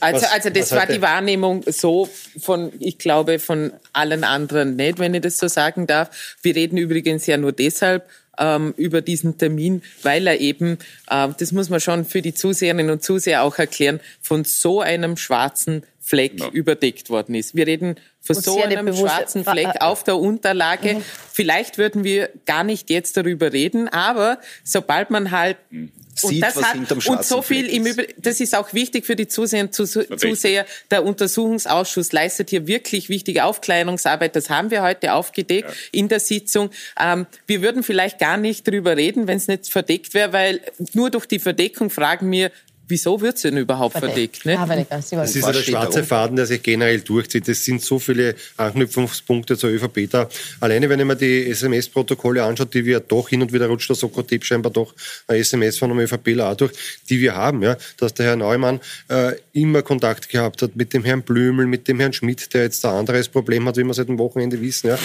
also, also das war die Wahrnehmung so von, ich glaube, von allen anderen nicht, wenn ich das so sagen darf. Wir reden übrigens ja nur deshalb ähm, über diesen Termin, weil er eben, äh, das muss man schon für die Zuseherinnen und Zuseher auch erklären, von so einem schwarzen Fleck no. überdeckt worden ist. Wir reden von so einem schwarzen Fleck auf der Unterlage. Mhm. Vielleicht würden wir gar nicht jetzt darüber reden, aber sobald man halt mhm und das hat, und so viel im Übrigen, das ist auch wichtig für die Zuseher Zuseher. Der Untersuchungsausschuss leistet hier wirklich wichtige Aufklärungsarbeit. Das haben wir heute aufgedeckt ja. in der Sitzung. Ähm, wir würden vielleicht gar nicht drüber reden, wenn es nicht verdeckt wäre, weil nur durch die Verdeckung fragen wir, Wieso wird es denn überhaupt verdeckt? verdeckt ne? das ist ja der schwarze Faden, der sich generell durchzieht. Es sind so viele Anknüpfungspunkte zur ÖVP da. Alleine, wenn ich mir die SMS-Protokolle anschaue, die wir doch hin und wieder rutscht der Sokotip scheinbar doch ein SMS von einem ÖVPler auch durch, die wir haben, ja, dass der Herr Neumann äh, immer Kontakt gehabt hat mit dem Herrn Blümel, mit dem Herrn Schmidt, der jetzt ein anderes Problem hat, wie wir seit dem Wochenende wissen, ja,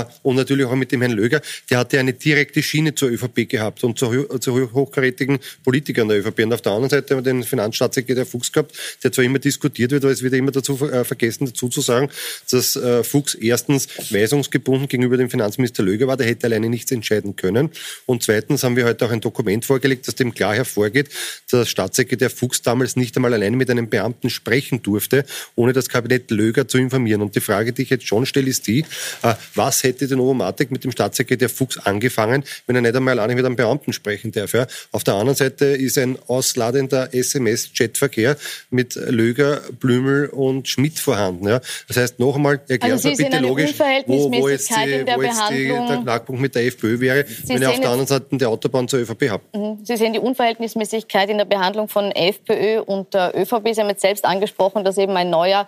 äh, und natürlich auch mit dem Herrn Löger, der hatte eine direkte Schiene zur ÖVP gehabt und zu, zu hochkarätigen Politikern der ÖVP. Und auf der anderen Seite wir den Finanzstaatssekretär Fuchs gehabt, der zwar immer diskutiert wird, aber es wird immer dazu äh, vergessen, dazu zu sagen, dass äh, Fuchs erstens weisungsgebunden gegenüber dem Finanzminister Löger war, der hätte alleine nichts entscheiden können. Und zweitens haben wir heute auch ein Dokument vorgelegt, aus dem klar hervorgeht, dass Staatssekretär Fuchs damals nicht einmal alleine mit einem Beamten sprechen durfte, ohne das Kabinett Löger zu informieren. Und die Frage, die ich jetzt schon stelle, ist die, äh, was hätte der Novomatic mit dem Staatssekretär Fuchs angefangen, wenn er nicht einmal alleine mit einem Beamten sprechen darf? Ja? Auf der anderen Seite ist ein ausladender SMS-Chatverkehr mit Löger, Blümel und Schmidt vorhanden. Ja. Das heißt, noch einmal, erklären also Sie bitte logisch, wo, wo jetzt, die, wo jetzt die, der Knackpunkt mit der FPÖ wäre, Sie wenn ihr auf der anderen Seite die Autobahn zur ÖVP habt. Mhm. Sie sehen die Unverhältnismäßigkeit in der Behandlung von FPÖ und der ÖVP. Sie haben jetzt selbst angesprochen, dass eben ein neuer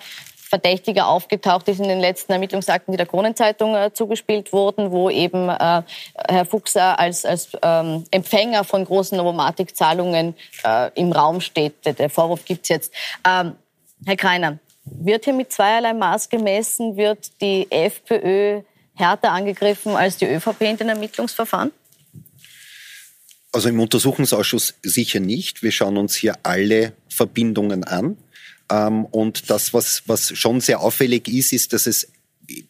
Verdächtiger aufgetaucht ist in den letzten Ermittlungsakten, die der Kronenzeitung äh, zugespielt wurden, wo eben äh, Herr Fuchser als, als ähm, Empfänger von großen Novomatic-Zahlungen äh, im Raum steht. Der Vorwurf gibt es jetzt. Ähm, Herr Kreiner, wird hier mit zweierlei Maß gemessen? Wird die FPÖ härter angegriffen als die ÖVP in den Ermittlungsverfahren? Also im Untersuchungsausschuss sicher nicht. Wir schauen uns hier alle Verbindungen an. Ähm, und das, was, was schon sehr auffällig ist, ist, dass es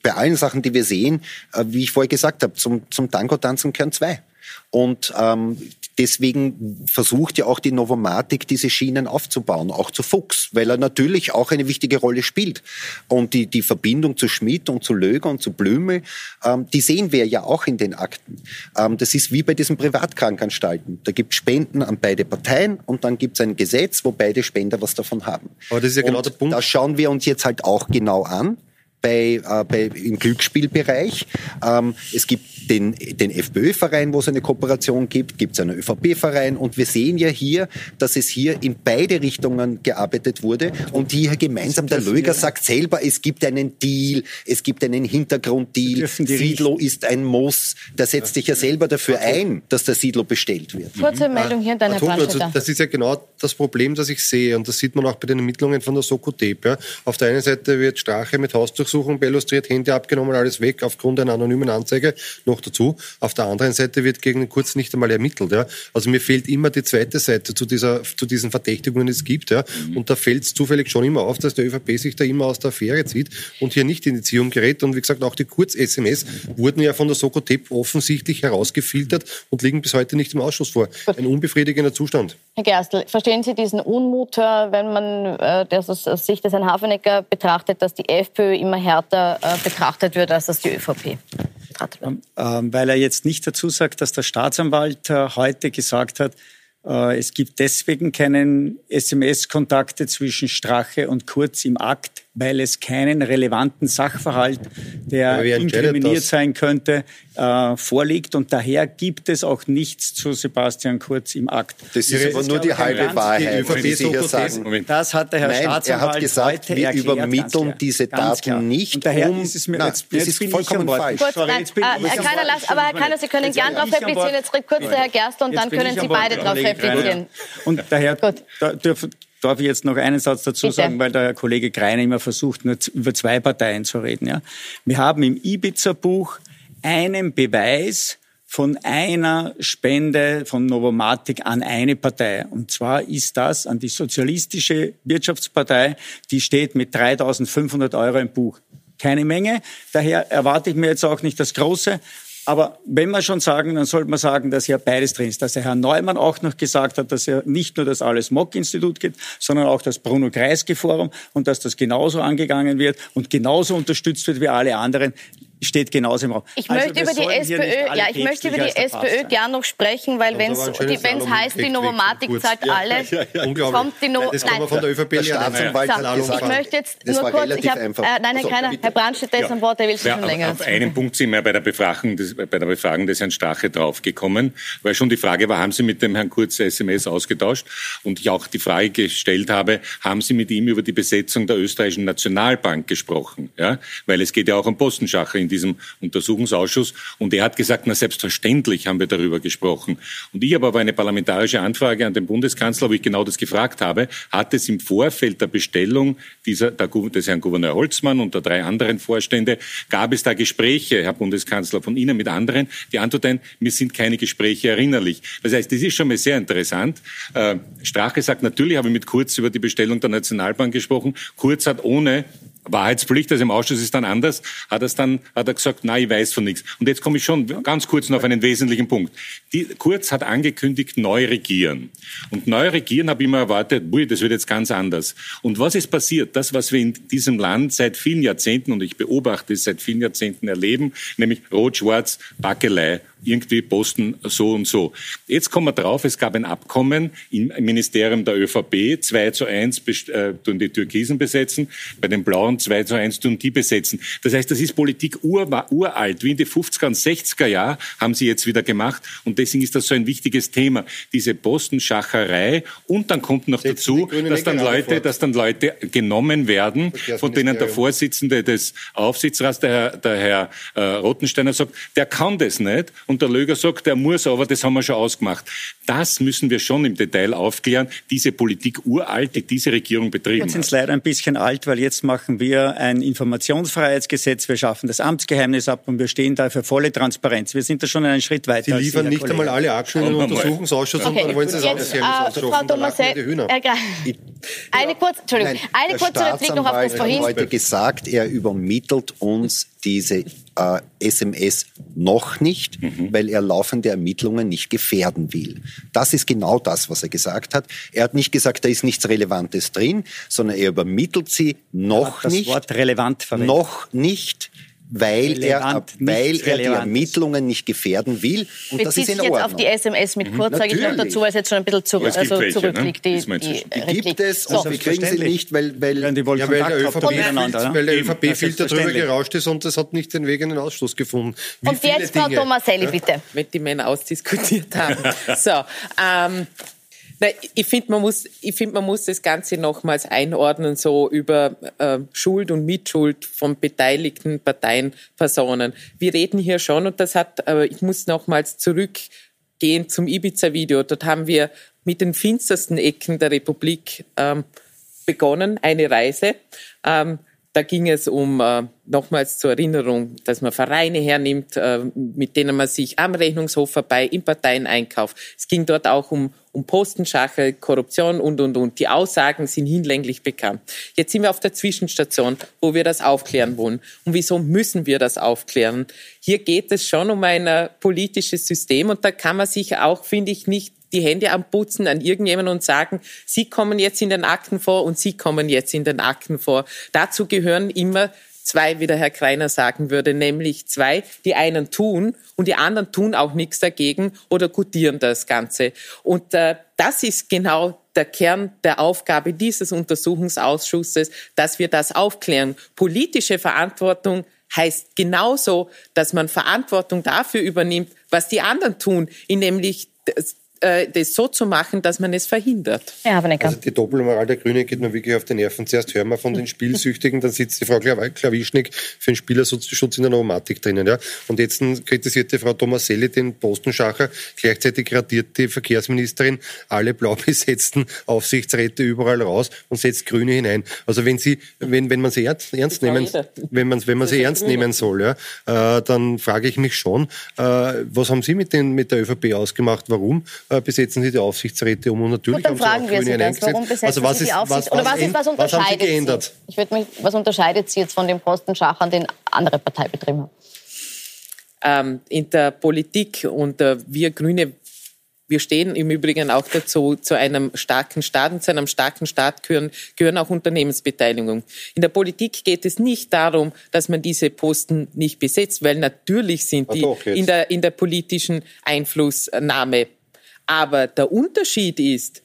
bei allen Sachen, die wir sehen, äh, wie ich vorher gesagt habe, zum, zum Tango-Tanzen gehören zwei. Und ähm, deswegen versucht ja auch die Novomatic, diese Schienen aufzubauen, auch zu Fuchs, weil er natürlich auch eine wichtige Rolle spielt. Und die, die Verbindung zu Schmidt und zu Löger und zu Blümel, ähm, die sehen wir ja auch in den Akten. Ähm, das ist wie bei diesen Privatkrankanstalten. Da gibt es Spenden an beide Parteien und dann gibt es ein Gesetz, wo beide Spender was davon haben. Aber das ist ja genau und der Punkt. Das schauen wir uns jetzt halt auch genau an bei, äh, bei, im Glücksspielbereich. Ähm, es gibt den, den FPÖ-Verein, wo es eine Kooperation gibt, gibt es einen ÖVP-Verein und wir sehen ja hier, dass es hier in beide Richtungen gearbeitet wurde und hier gemeinsam, der Löger sagt selber, es gibt einen Deal, es gibt einen Hintergrunddeal, Siedlo ist ein Muss, der setzt sich ja selber dafür ein, dass der Siedlo bestellt wird. Kurze Meldung hier in deiner also, Das ist ja genau das Problem, das ich sehe und das sieht man auch bei den Ermittlungen von der Soko-Tape. Ja. Auf der einen Seite wird Strache mit Hausdurchsuchung Durchsuchung beillustriert, Hände abgenommen, alles weg aufgrund einer anonymen Anzeige noch dazu. Auf der anderen Seite wird gegen den Kurz nicht einmal ermittelt. Ja. Also mir fehlt immer die zweite Seite zu, dieser, zu diesen Verdächtigungen, die es gibt. Ja. Mhm. Und da fällt es zufällig schon immer auf, dass der ÖVP sich da immer aus der Affäre zieht und hier nicht in die Ziehung gerät. Und wie gesagt, auch die Kurz-SMS wurden ja von der Soko-TEP offensichtlich herausgefiltert und liegen bis heute nicht im Ausschuss vor. Ein unbefriedigender Zustand. Herr Gerstl, verstehen Sie diesen Unmut, äh, wenn man äh, das aus Sicht des Herrn Hafenecker betrachtet, dass die FPÖ immer härter äh, betrachtet wird, als das die ÖVP betrachtet. Ähm, weil er jetzt nicht dazu sagt, dass der Staatsanwalt äh, heute gesagt hat, äh, es gibt deswegen keinen SMS-Kontakte zwischen Strache und Kurz im Akt, weil es keinen relevanten Sachverhalt, der inkriminiert sein könnte, äh, vorliegt. Und daher gibt es auch nichts zu Sebastian Kurz im Akt. Das ist aber nur die halbe Wahrheit, wie Sie hier sagen. Das hat der Herr Nein, Staatsanwalt er hat gesagt, wir erklärt, übermitteln diese Daten nicht. Und daher um, ist es mir nein, jetzt, das ist vollkommen falsch. Kurz, Sorry, nein, äh, Herr Keiner, lass, aber Herr Keiner, Sie können gern darauf replizieren. Jetzt kurz der Herr Gerst und dann können Sie beide darauf replizieren. Und daher dürfen darf ich jetzt noch einen Satz dazu Bitte. sagen, weil der Kollege Greiner immer versucht, nur über zwei Parteien zu reden. Ja. Wir haben im Ibiza-Buch einen Beweis von einer Spende von Novomatic an eine Partei. Und zwar ist das an die Sozialistische Wirtschaftspartei, die steht mit 3.500 Euro im Buch. Keine Menge. Daher erwarte ich mir jetzt auch nicht das Große. Aber wenn wir schon sagen, dann sollte man sagen, dass ja beides drin ist. Dass der Herr Neumann auch noch gesagt hat, dass er nicht nur das Alles Mock-Institut gibt, sondern auch das Bruno-Kreisky-Forum und dass das genauso angegangen wird und genauso unterstützt wird wie alle anderen steht genauso im Raum. Ich also möchte über die SPÖ, ja, ich möchte über die SPÖ gern noch sprechen, weil wenn es heißt, die Novomatik zahlt alle, ja, ja, ja. kommt die No das Nein, von der ÖVP der Staatsanwalt so, gesagt. Ich möchte jetzt das nur kurz, ich hab, äh, nein, nein, keiner, Herr Brandt steht jetzt am Wort, der will schon länger. Auf einen Punkt sind wir bei der Befragung des, bei der Befragung des Herrn Strache draufgekommen, weil schon die Frage war, haben Sie mit dem Herrn Kurz SMS ausgetauscht? Und ich auch die Frage gestellt habe, haben Sie mit ihm über die Besetzung der österreichischen Nationalbank gesprochen? Ja, weil es geht ja auch um Postenschacher in diesem Untersuchungsausschuss. Und er hat gesagt, na selbstverständlich haben wir darüber gesprochen. Und ich habe aber eine parlamentarische Anfrage an den Bundeskanzler, wo ich genau das gefragt habe, hat es im Vorfeld der Bestellung dieser, der, des Herrn Gouverneur Holzmann und der drei anderen Vorstände, gab es da Gespräche, Herr Bundeskanzler, von Ihnen mit anderen? Die Antwort ein, mir sind keine Gespräche erinnerlich. Das heißt, das ist schon mal sehr interessant. Äh, Strache sagt, natürlich habe ich mit Kurz über die Bestellung der Nationalbank gesprochen. Kurz hat ohne Wahrheitspflicht, also im Ausschuss ist dann anders, hat, er dann, hat er gesagt, nein, ich weiß von nichts. Und jetzt komme ich schon ganz kurz noch auf einen wesentlichen Punkt. Die, Kurz hat angekündigt, neu regieren. Und neu regieren habe ich immer erwartet, ui, das wird jetzt ganz anders. Und was ist passiert? Das, was wir in diesem Land seit vielen Jahrzehnten, und ich beobachte es seit vielen Jahrzehnten erleben, nämlich Rot-Schwarz, Backelei, irgendwie posten so und so. Jetzt kommen wir drauf, es gab ein Abkommen im Ministerium der ÖVP, 2 zu 1 äh, tun die Türkisen besetzen, bei den Blauen 2 zu 1 tun die besetzen. Das heißt, das ist Politik ur, uralt, wie in den 50er und 60er Jahren haben sie jetzt wieder gemacht und deswegen ist das so ein wichtiges Thema, diese Postenschacherei und dann kommt noch dazu, dass dann Leute, dass dann Leute genommen werden, von denen der Vorsitzende des Aufsichtsrats, der Herr, der Herr äh, Rottensteiner sagt, der kann das nicht und der Löger sagt, er muss aber, das haben wir schon ausgemacht. Das müssen wir schon im Detail aufklären. Diese Politik uralt, die diese Regierung betrieben jetzt hat. Jetzt sind leider ein bisschen alt, weil jetzt machen wir ein Informationsfreiheitsgesetz, wir schaffen das Amtsgeheimnis ab und wir stehen da für volle Transparenz. Wir sind da schon einen Schritt weiter. Sie liefern nicht Kollege. einmal alle in den Untersuchungsausschuss okay. und dann wollen Sie das Amtsgeheimnis äh, Frau Thomas, eine, kurz, Entschuldigung, Nein, eine kurze Replik noch auf das vorhin. hat heute gesagt, er übermittelt uns diese äh, SMS noch nicht, mhm. weil er laufende Ermittlungen nicht gefährden will. Das ist genau das, was er gesagt hat. Er hat nicht gesagt, da ist nichts Relevantes drin, sondern er übermittelt sie noch das nicht. Das Wort relevant verwendet. Noch nicht weil er, weil er die Ermittlungen nicht gefährden will. Und Bezieht das ist in Ordnung. jetzt auf die SMS mit mhm. Kurz, mhm. sage ich noch dazu, weil es jetzt schon ein bisschen zu, also welche, zurückliegt. Ne? Die, die, die gibt es so. und wir kriegen sie nicht, weil, weil, ja, die ja, weil der ÖVP, weil der ÖVP Filter drüber gerauscht ist und das hat nicht den Weg in den Ausschuss gefunden. Wie und jetzt Frau Tomaselli, bitte. Wenn die Männer ausdiskutiert haben. so, ähm, Nein, ich finde, man muss, ich finde, man muss das Ganze nochmals einordnen, so über äh, Schuld und Mitschuld von beteiligten Parteien, Personen. Wir reden hier schon, und das hat, äh, ich muss nochmals zurückgehen zum Ibiza-Video. Dort haben wir mit den finstersten Ecken der Republik ähm, begonnen, eine Reise. Ähm, da ging es um, äh, nochmals zur Erinnerung, dass man Vereine hernimmt, äh, mit denen man sich am Rechnungshof vorbei im Parteieneinkauf. Es ging dort auch um, um Postenschache, Korruption und, und, und. Die Aussagen sind hinlänglich bekannt. Jetzt sind wir auf der Zwischenstation, wo wir das aufklären wollen. Und wieso müssen wir das aufklären? Hier geht es schon um ein äh, politisches System und da kann man sich auch, finde ich, nicht die Hände anputzen an irgendjemanden und sagen, Sie kommen jetzt in den Akten vor und Sie kommen jetzt in den Akten vor. Dazu gehören immer zwei, wie der Herr Kreiner sagen würde, nämlich zwei, die einen tun und die anderen tun auch nichts dagegen oder gutieren das Ganze. Und äh, das ist genau der Kern der Aufgabe dieses Untersuchungsausschusses, dass wir das aufklären. Politische Verantwortung heißt genauso, dass man Verantwortung dafür übernimmt, was die anderen tun, nämlich äh, das so zu machen, dass man es verhindert. Ja, also die Doppelmoral der Grünen geht mir wirklich auf die Nerven. Zuerst hören wir von den Spielsüchtigen, dann sitzt die Frau Klawischnik für den Spielerschutz in der Nomatik drinnen. Ja. Und jetzt kritisiert die Frau Tomaselli den Postenschacher, gleichzeitig radiert die Verkehrsministerin alle blau besetzten Aufsichtsräte überall raus und setzt Grüne hinein. Also wenn sie, wenn, wenn man sie ernst, ernst nehmen, wenn man, wenn man sie ernst nehmen soll, ja, äh, dann frage ich mich schon, äh, was haben Sie mit, den, mit der ÖVP ausgemacht? Warum? Äh, besetzen Sie die Aufsichtsräte um und natürlich Gut, dann haben Sie auch Grüne das. Warum besetzen also was Sie die Aufsichts Oder was, ist, was unterscheidet was geändert? Sie? Ich würde mich, was unterscheidet Sie jetzt von dem Postenschacher, den andere Partei betrieben haben? ähm, in der Politik und äh, wir Grüne wir stehen im Übrigen auch dazu, zu einem starken Staat und zu einem starken Staat gehören, gehören auch Unternehmensbeteiligungen. In der Politik geht es nicht darum, dass man diese Posten nicht besetzt, weil natürlich sind die in der, in der politischen Einflussnahme. Aber der Unterschied ist,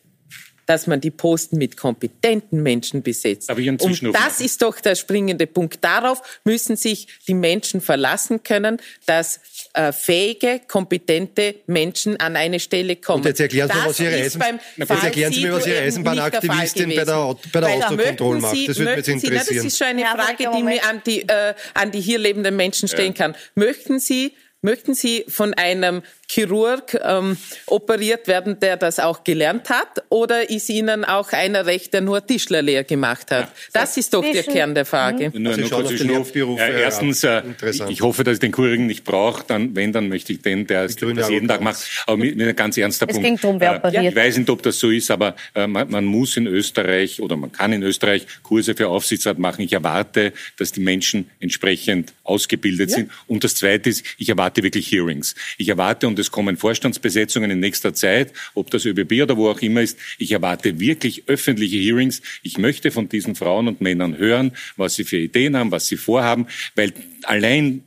dass man die Posten mit kompetenten Menschen besetzt. Und das ist doch der springende Punkt. Darauf müssen sich die Menschen verlassen können, dass äh, fähige, kompetente Menschen an eine Stelle kommen. Und jetzt erklären Sie, was Ihre, Eisen jetzt erklären Sie mir, was Ihre Eisenbahnaktivistin bei der, bei der Autokontrolle macht. Das würde mich jetzt interessieren. Sie, na, das ist schon eine Frage, die mir an die, äh, an die hier lebenden Menschen stellen ja. kann. Möchten Sie Möchten Sie von einem Chirurg ähm, operiert werden, der das auch gelernt hat? Oder ist Ihnen auch einer recht, der nur Tischlerlehr gemacht hat? Ja. Das ist doch der Kern der Frage. Mhm. Nur, also nur kurz Schnurrberufe. Ja, erstens, äh, ich hoffe, dass ich den Chirurgen nicht brauche. Dann, wenn, dann möchte ich den, der es jeden Tag macht. Aber mit, mit ein ganz ernster es Punkt. Ging drum, wer äh, ich weiß nicht, ob das so ist, aber äh, man, man muss in Österreich oder man kann in Österreich Kurse für Aufsichtsrat machen. Ich erwarte, dass die Menschen entsprechend ausgebildet ja. sind. Und das Zweite ist, ich erwarte wirklich Hearings. Ich erwarte, und es kommen Vorstandsbesetzungen in nächster Zeit, ob das ÖBB oder wo auch immer ist, ich erwarte wirklich öffentliche Hearings. Ich möchte von diesen Frauen und Männern hören, was sie für Ideen haben, was sie vorhaben, weil allein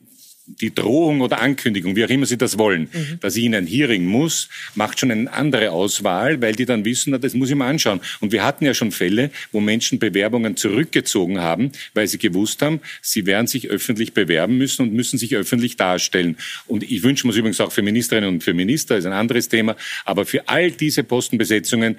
die Drohung oder Ankündigung, wie auch immer Sie das wollen, mhm. dass ich in ein Hearing muss, macht schon eine andere Auswahl, weil die dann wissen, na, das muss ich mir anschauen. Und wir hatten ja schon Fälle, wo Menschen Bewerbungen zurückgezogen haben, weil sie gewusst haben, sie werden sich öffentlich bewerben müssen und müssen sich öffentlich darstellen. Und ich wünsche mir übrigens auch für Ministerinnen und für Minister, ist ein anderes Thema, aber für all diese Postenbesetzungen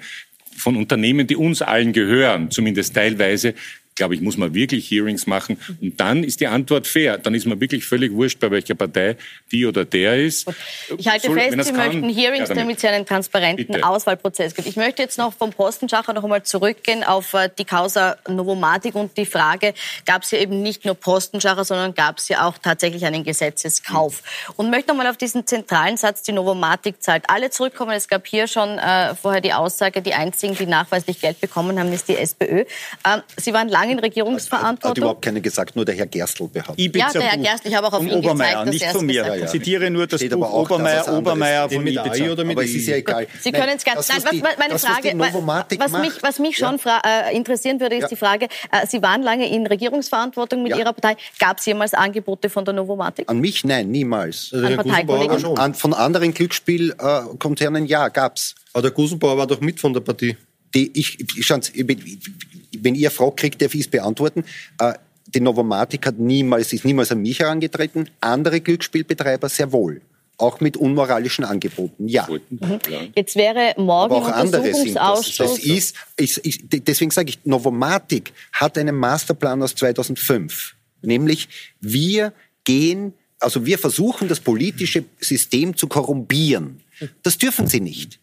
von Unternehmen, die uns allen gehören, zumindest teilweise, glaube ich, muss man wirklich Hearings machen. Und dann ist die Antwort fair. Dann ist man wirklich völlig wurscht, bei welcher Partei die oder der ist. Ich halte Soll, fest, Sie kann, möchten Hearings, ja, damit. es einen transparenten Bitte. Auswahlprozess gibt. Ich möchte jetzt noch vom Postenschacher noch einmal zurückgehen auf äh, die Causa Novomatic und die Frage, gab es ja eben nicht nur Postenschacher, sondern gab es ja auch tatsächlich einen Gesetzeskauf. Mhm. Und möchte noch mal auf diesen zentralen Satz, die Novomatic zahlt alle zurückkommen. Es gab hier schon äh, vorher die Aussage, die einzigen, die nachweislich Geld bekommen haben, ist die SPÖ. Ähm, Sie waren lange in Regierungsverantwortung. Hat, überhaupt keine gesagt, nur der Herr Gerstl behauptet. Ibiza ja, der Herr Gerstl, ich habe auch auf ihn Obermeier, gezeigt, nicht von mir. Ja, ja. Ich zitiere nur das Steht Buch Obermeier, Obermeier von mit Ibiza. Oder mit aber es ist ja egal. Sie können es ganz... Nein, was, meine das, Frage, was, mich, was mich schon äh, interessieren würde, ist die Frage, äh, Sie waren lange in Regierungsverantwortung mit Ihrer Partei. Gab es jemals Angebote von der Novomatic? An mich nein, niemals. Also An Parteikollegen? An, von anderen Glücksspielkonzernen ja, gab es. Aber der Gusenbauer war doch mit von der Partie. Die, ich, ich, wenn ihr fragt, kriegt, darf ich es beantworten. Äh, die Novomatic hat niemals, ist niemals an mich herangetreten. Andere Glücksspielbetreiber sehr wohl. Auch mit unmoralischen Angeboten, ja. Mhm. Jetzt wäre morgen Aber auch andere sind das. das ist, ist, ist, deswegen sage ich, Novomatic hat einen Masterplan aus 2005. Nämlich, wir gehen, also wir versuchen, das politische System zu korrumpieren. Das dürfen sie nicht.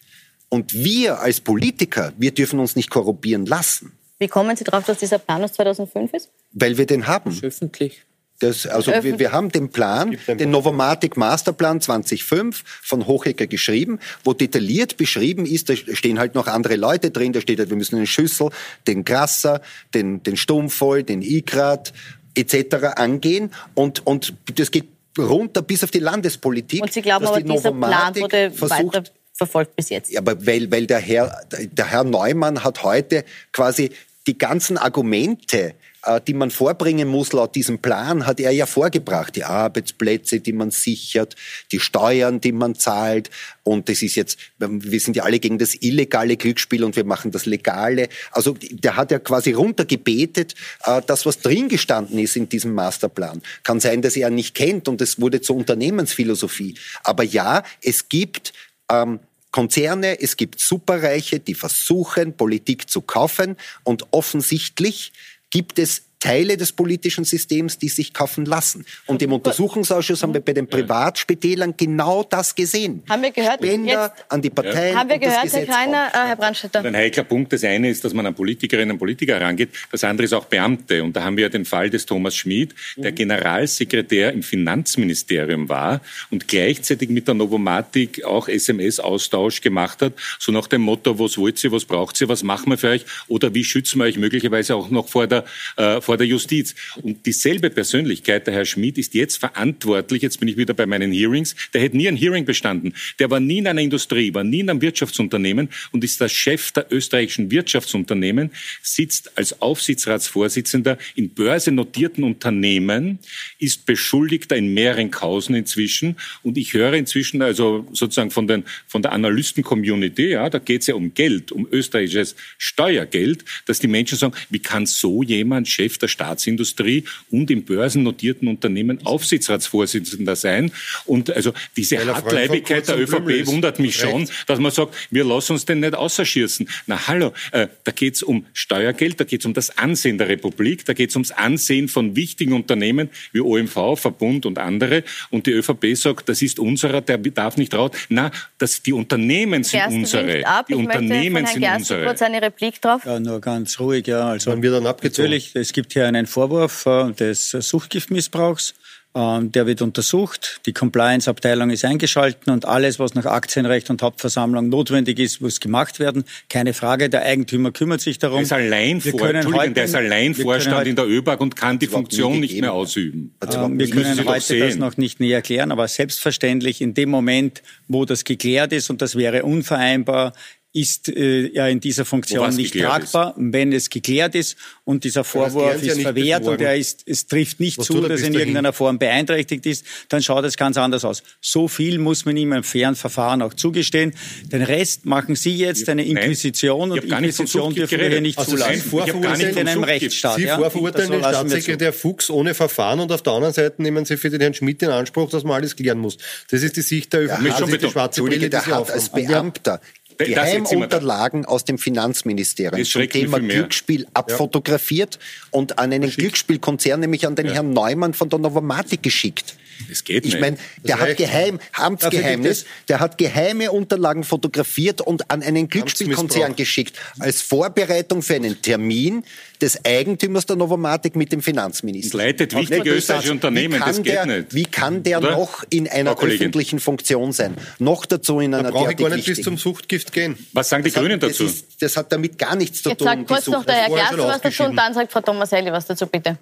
Und wir als Politiker, wir dürfen uns nicht korrumpieren lassen. Wie kommen Sie darauf, dass dieser Plan aus 2005 ist? Weil wir den haben. Öffentlich. Das, also wir, wir, haben den Plan, den Novomatic Masterplan 2005 von Hochecker geschrieben, wo detailliert beschrieben ist, da stehen halt noch andere Leute drin, da steht halt, wir müssen den Schüssel, den Grasser, den, den Stummvoll, den Igrat etc. angehen und, und das geht runter bis auf die Landespolitik. Und Sie glauben aber, dieser Plan wurde versucht, weiter verfolgt bis jetzt? Ja, aber weil, weil der, Herr, der Herr Neumann hat heute quasi die ganzen Argumente, äh, die man vorbringen muss laut diesem Plan, hat er ja vorgebracht. Die Arbeitsplätze, die man sichert, die Steuern, die man zahlt. Und das ist jetzt, wir sind ja alle gegen das illegale Glücksspiel und wir machen das legale. Also der hat ja quasi runtergebetet, äh, das, was drin gestanden ist in diesem Masterplan. Kann sein, dass er nicht kennt und es wurde zur Unternehmensphilosophie. Aber ja, es gibt ähm, Konzerne, es gibt Superreiche, die versuchen, Politik zu kaufen. Und offensichtlich gibt es Teile des politischen Systems, die sich kaufen lassen. Und im Untersuchungsausschuss haben wir bei den Privatspitälern genau das gesehen. Haben wir gehört? Spender jetzt, an die Parteien. Haben wir gehört, Herr Kreiner, äh, Herr Brandstätter? Ein heikler Punkt. Das eine ist, dass man an Politikerinnen und Politiker herangeht. Das andere ist auch Beamte. Und da haben wir ja den Fall des Thomas Schmid, der mhm. Generalsekretär im Finanzministerium war und gleichzeitig mit der Novomatic auch SMS-Austausch gemacht hat. So nach dem Motto, was wollt ihr, was braucht ihr, was machen wir für euch? Oder wie schützen wir euch möglicherweise auch noch vor der, äh, vor der Justiz. Und dieselbe Persönlichkeit, der Herr Schmidt, ist jetzt verantwortlich, jetzt bin ich wieder bei meinen Hearings, der hätte nie ein Hearing bestanden. Der war nie in einer Industrie, war nie in einem Wirtschaftsunternehmen und ist der Chef der österreichischen Wirtschaftsunternehmen, sitzt als Aufsichtsratsvorsitzender in börsennotierten Unternehmen, ist Beschuldigter in mehreren Kausen inzwischen und ich höre inzwischen also sozusagen von, den, von der Analysten-Community, ja, da geht es ja um Geld, um österreichisches Steuergeld, dass die Menschen sagen, wie kann so jemand Chef der Staatsindustrie und im börsennotierten Unternehmen Aufsichtsratsvorsitzender sein? Und also diese Hartleibigkeit der ÖVP wundert mich schon, dass man sagt, wir lassen uns den nicht ausschießen. Na hallo, äh, da geht es um Steuergeld, da geht es um das Ansehen der Republik, da geht es ums Ansehen von wichtigen Unternehmen wie OMV, Verbund und andere. Und die ÖVP sagt, das ist unserer, der darf nicht raus. Na, das, die Unternehmen sind Gersten unsere. ab. Die ich Unternehmen möchte von sind Herrn unsere. kurz eine Replik drauf. Ja, nur ganz ruhig, ja. Also Wann wird dann abgezogen? natürlich, es gibt hier einen Vorwurf äh, des Suchtgiftmissbrauchs. Ähm, Der wird untersucht. Die Compliance-Abteilung ist eingeschaltet und alles, was nach Aktienrecht und Hauptversammlung notwendig ist, muss gemacht werden. Keine Frage. Der Eigentümer kümmert sich darum. Der ist allein, Wir vor, heute- der ist allein Vorstand in der ÖBAG und kann die Funktion nicht mehr ausüben. Hat's Ähm, Wir können heute das noch nicht näher erklären, aber selbstverständlich in dem Moment, wo das geklärt ist und das wäre unvereinbar, ist äh, ja in dieser Funktion nicht geklärt ist. tragbar. Wenn es geklärt ist und dieser Vorwurf ja ist nicht verwehrt und er ist, es trifft nicht Was zu, er dass er in dahin? irgendeiner Form beeinträchtigt ist, dann schaut es ganz anders aus. So viel muss man ihm im fairen Verfahren auch zugestehen. Den Rest machen Sie jetzt eine Nein, Inquisition ich und gar nicht Inquisition dürfen wir hier nicht Also zulassen. Sie Wir sind vorverurteilen in einem. Rechtsstaat. Sie ja? vorverurteilen Das den. Staatssekretär Fuchs ohne Verfahren und auf der anderen Seite nehmen Sie für den Herrn Schmidt in Anspruch, dass man alles klären muss. Das ist die Sicht der Das schon ist die schwarze Brille, die der hat als Beamter Geheimunterlagen aus dem Finanzministerium zum Thema. Glücksspiel abfotografiert und an einen Glücksspielkonzern, nämlich an den Herrn Neumann von der Novomatic geschickt. Das geht Ich nicht. meine, der hat geheim, Amtsgeheimnis, der hat geheime Unterlagen fotografiert und an einen Glücksspielkonzern geschickt, als Vorbereitung für einen Termin des Eigentümers der Novomatic mit dem Finanzminister. Und leitet wichtige österreichische das, Unternehmen, das geht der, nicht. Wie kann der Oder? noch in einer öffentlichen Funktion sein? Noch dazu in Da einer brauche ich gar nicht bis zum Suchtgift gehen. Was sagen die Das hat- Grünen das dazu? Ist, das hat damit gar nichts zu Jetzt tun. sagt kurz noch der Herr Gerster was dazu und dann sagt Frau Thomaselli was dazu, bitte.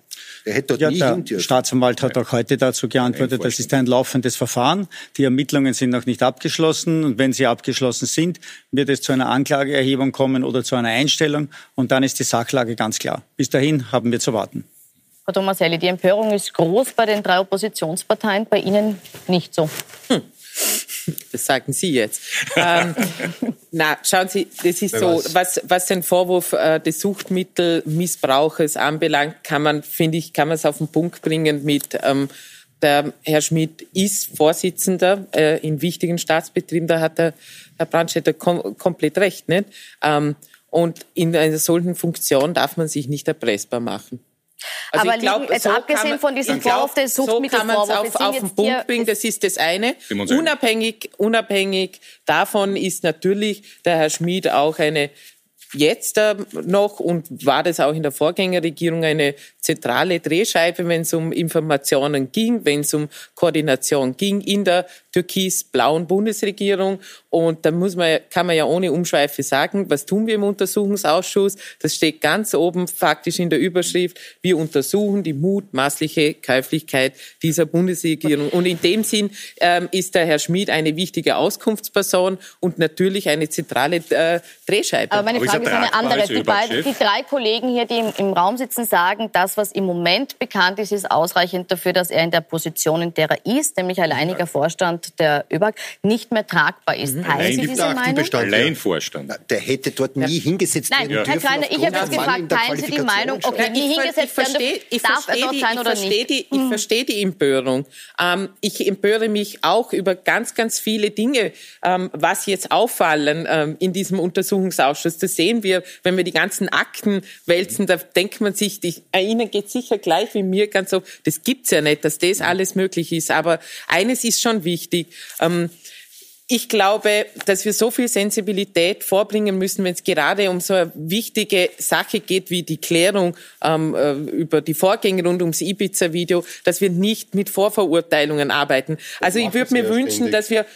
Der hätte dort Ja, nie der. Staatsanwalt hat auch heute dazu geantwortet, das ist ein laufendes Verfahren. Die Ermittlungen sind noch nicht abgeschlossen. Und wenn sie abgeschlossen sind, wird es zu einer Anklageerhebung kommen oder zu einer Einstellung. Und dann ist die Sachlage ganz klar. Bis dahin haben wir zu warten. Frau Thomaselli, die Empörung ist groß bei den drei Oppositionsparteien, bei Ihnen nicht so. Das sagen Sie jetzt. ähm, na, schauen Sie, das ist so, was, was den Vorwurf äh, des Suchtmittelmissbrauches anbelangt, kann man, finde ich, kann man es auf den Punkt bringen mit, ähm, der Herr Schmidt ist Vorsitzender äh, in wichtigen Staatsbetrieben, da hat der Herr Brandstätter kom komplett recht, nicht? Ähm, und in einer solchen Funktion darf man sich nicht erpressbar machen. Also Aber ich glaub, liegen- jetzt so abgesehen man- von diesem Vorwurf des So kann man es Suchtmittelvorwurfs, auf, auf den Punkt bringen, das ist das eine. Unabhängig, unabhängig davon ist natürlich der Herr Schmid auch eine jetzt äh, noch und war das auch in der Vorgängerregierung eine zentrale Drehscheibe, wenn es um Informationen ging, wenn es um Koordination ging in der türkis-blauen Bundesregierung. Und da muss man, kann man ja ohne Umschweife sagen, was tun wir im Untersuchungsausschuss? Das steht ganz oben faktisch in der Überschrift. Wir untersuchen die mutmaßliche Käuflichkeit dieser Bundesregierung. Und in dem Sinn ähm, ist der Herr Schmid eine wichtige Auskunftsperson und natürlich eine zentrale äh, Drehscheibe. Aber meine Frage ist eine andere. Die, beiden, die drei Kollegen hier, die im, im Raum sitzen, sagen, das, was im Moment bekannt ist, ist ausreichend dafür, dass er in der Position, in der er ist, nämlich alleiniger Vorstand der ÖBAG, nicht mehr tragbar ist. Teilen Allein Sie diese der Meinung? Allein Vorstand. Der hätte dort nie hingesetzt Nein, werden Herr dürfen. Kleiner, ich habe jetzt gefragt, teilen Sie die Meinung, okay, nie ich, hingesetzt ich verstehe, werden, ich darf er dort die, sein ich oder verstehe nicht? die, ich verstehe die Empörung. Ähm, ich empöre mich auch über ganz, ganz viele Dinge, ähm, was jetzt auffallen ähm, in diesem Untersuchungsausschuss. Das sehen wir, wenn wir die ganzen Akten wälzen, da denkt man sich, die, äh, Ihnen geht sicher gleich wie mir ganz so, das gibt's ja nicht, dass das alles möglich ist. Aber eines ist schon wichtig. Ähm, ich glaube, dass wir so viel Sensibilität vorbringen müssen, wenn es gerade um so eine wichtige Sache geht wie die Klärung ähm, äh, über die Vorgänge rund ums Ibiza-Video, dass wir nicht mit Vorverurteilungen arbeiten. Also ich würde mir wünschen, ständig. dass wir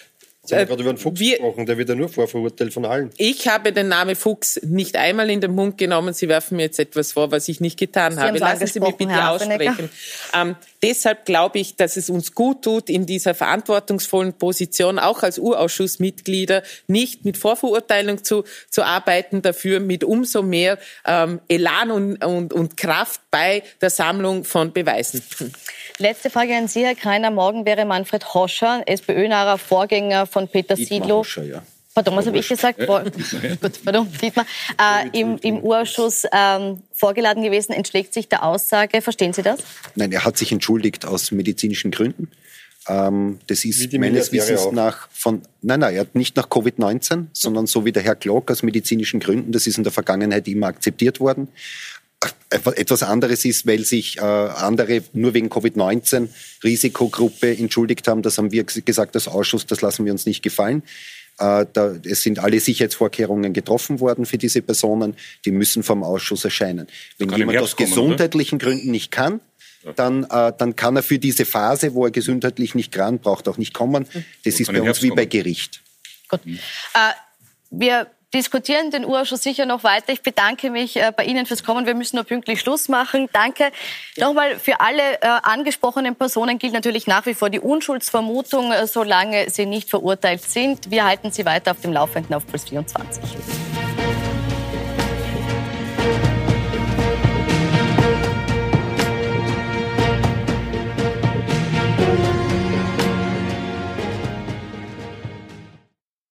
Jetzt haben wir gerade über einen Fuchs wir, gesprochen, der wird ja nur vorverurteilt von allen. Ich habe den Namen Fuchs nicht einmal in den Mund genommen. Sie werfen mir jetzt etwas vor, was ich nicht getan Sie habe. Lassen Sie mich bitte Herr aussprechen. Ähm, deshalb glaube ich, dass es uns gut tut, in dieser verantwortungsvollen Position, auch als Urausschussmitglieder, nicht mit Vorverurteilung zu, zu arbeiten, dafür mit umso mehr ähm, Elan und, und, und Kraft bei der Sammlung von Beweisen. Letzte Frage an Sie, Herr Kreiner. Morgen wäre Manfred Hoscher, SPÖ-naher Vorgänger von Peter Dietmar Siedlow. Ja. Pardon, was habe ich gesagt? Vor, gut, pardon, Dietmar. Äh, im, Im Urausschuss ähm, vorgeladen gewesen, entschlägt sich der Aussage. Verstehen Sie das? Nein, er hat sich entschuldigt aus medizinischen Gründen. Ähm, das ist meines Wissens nach von, nein, nein, er hat nicht nach Covid-19, sondern so wie der Herr Glock aus medizinischen Gründen. Das ist in der Vergangenheit immer akzeptiert worden etwas anderes ist, weil sich äh, andere nur wegen Covid-19 Risikogruppe entschuldigt haben. Das haben wir gesagt als Ausschuss, das lassen wir uns nicht gefallen. Äh, da, es sind alle Sicherheitsvorkehrungen getroffen worden für diese Personen. Die müssen vom Ausschuss erscheinen. Wenn jemand aus gesundheitlichen oder? Gründen nicht kann, dann, äh, dann kann er für diese Phase, wo er gesundheitlich nicht kann, braucht auch nicht kommen. Das ist bei uns wie bei Gericht. Gut. Äh, wir diskutieren den Urausschuss sicher noch weiter. Ich bedanke mich äh, bei Ihnen fürs Kommen. Wir müssen nur pünktlich Schluss machen. Danke. Nochmal für alle äh, angesprochenen Personen gilt natürlich nach wie vor die Unschuldsvermutung, äh, solange sie nicht verurteilt sind. Wir halten Sie weiter auf dem Laufenden auf Plus 24.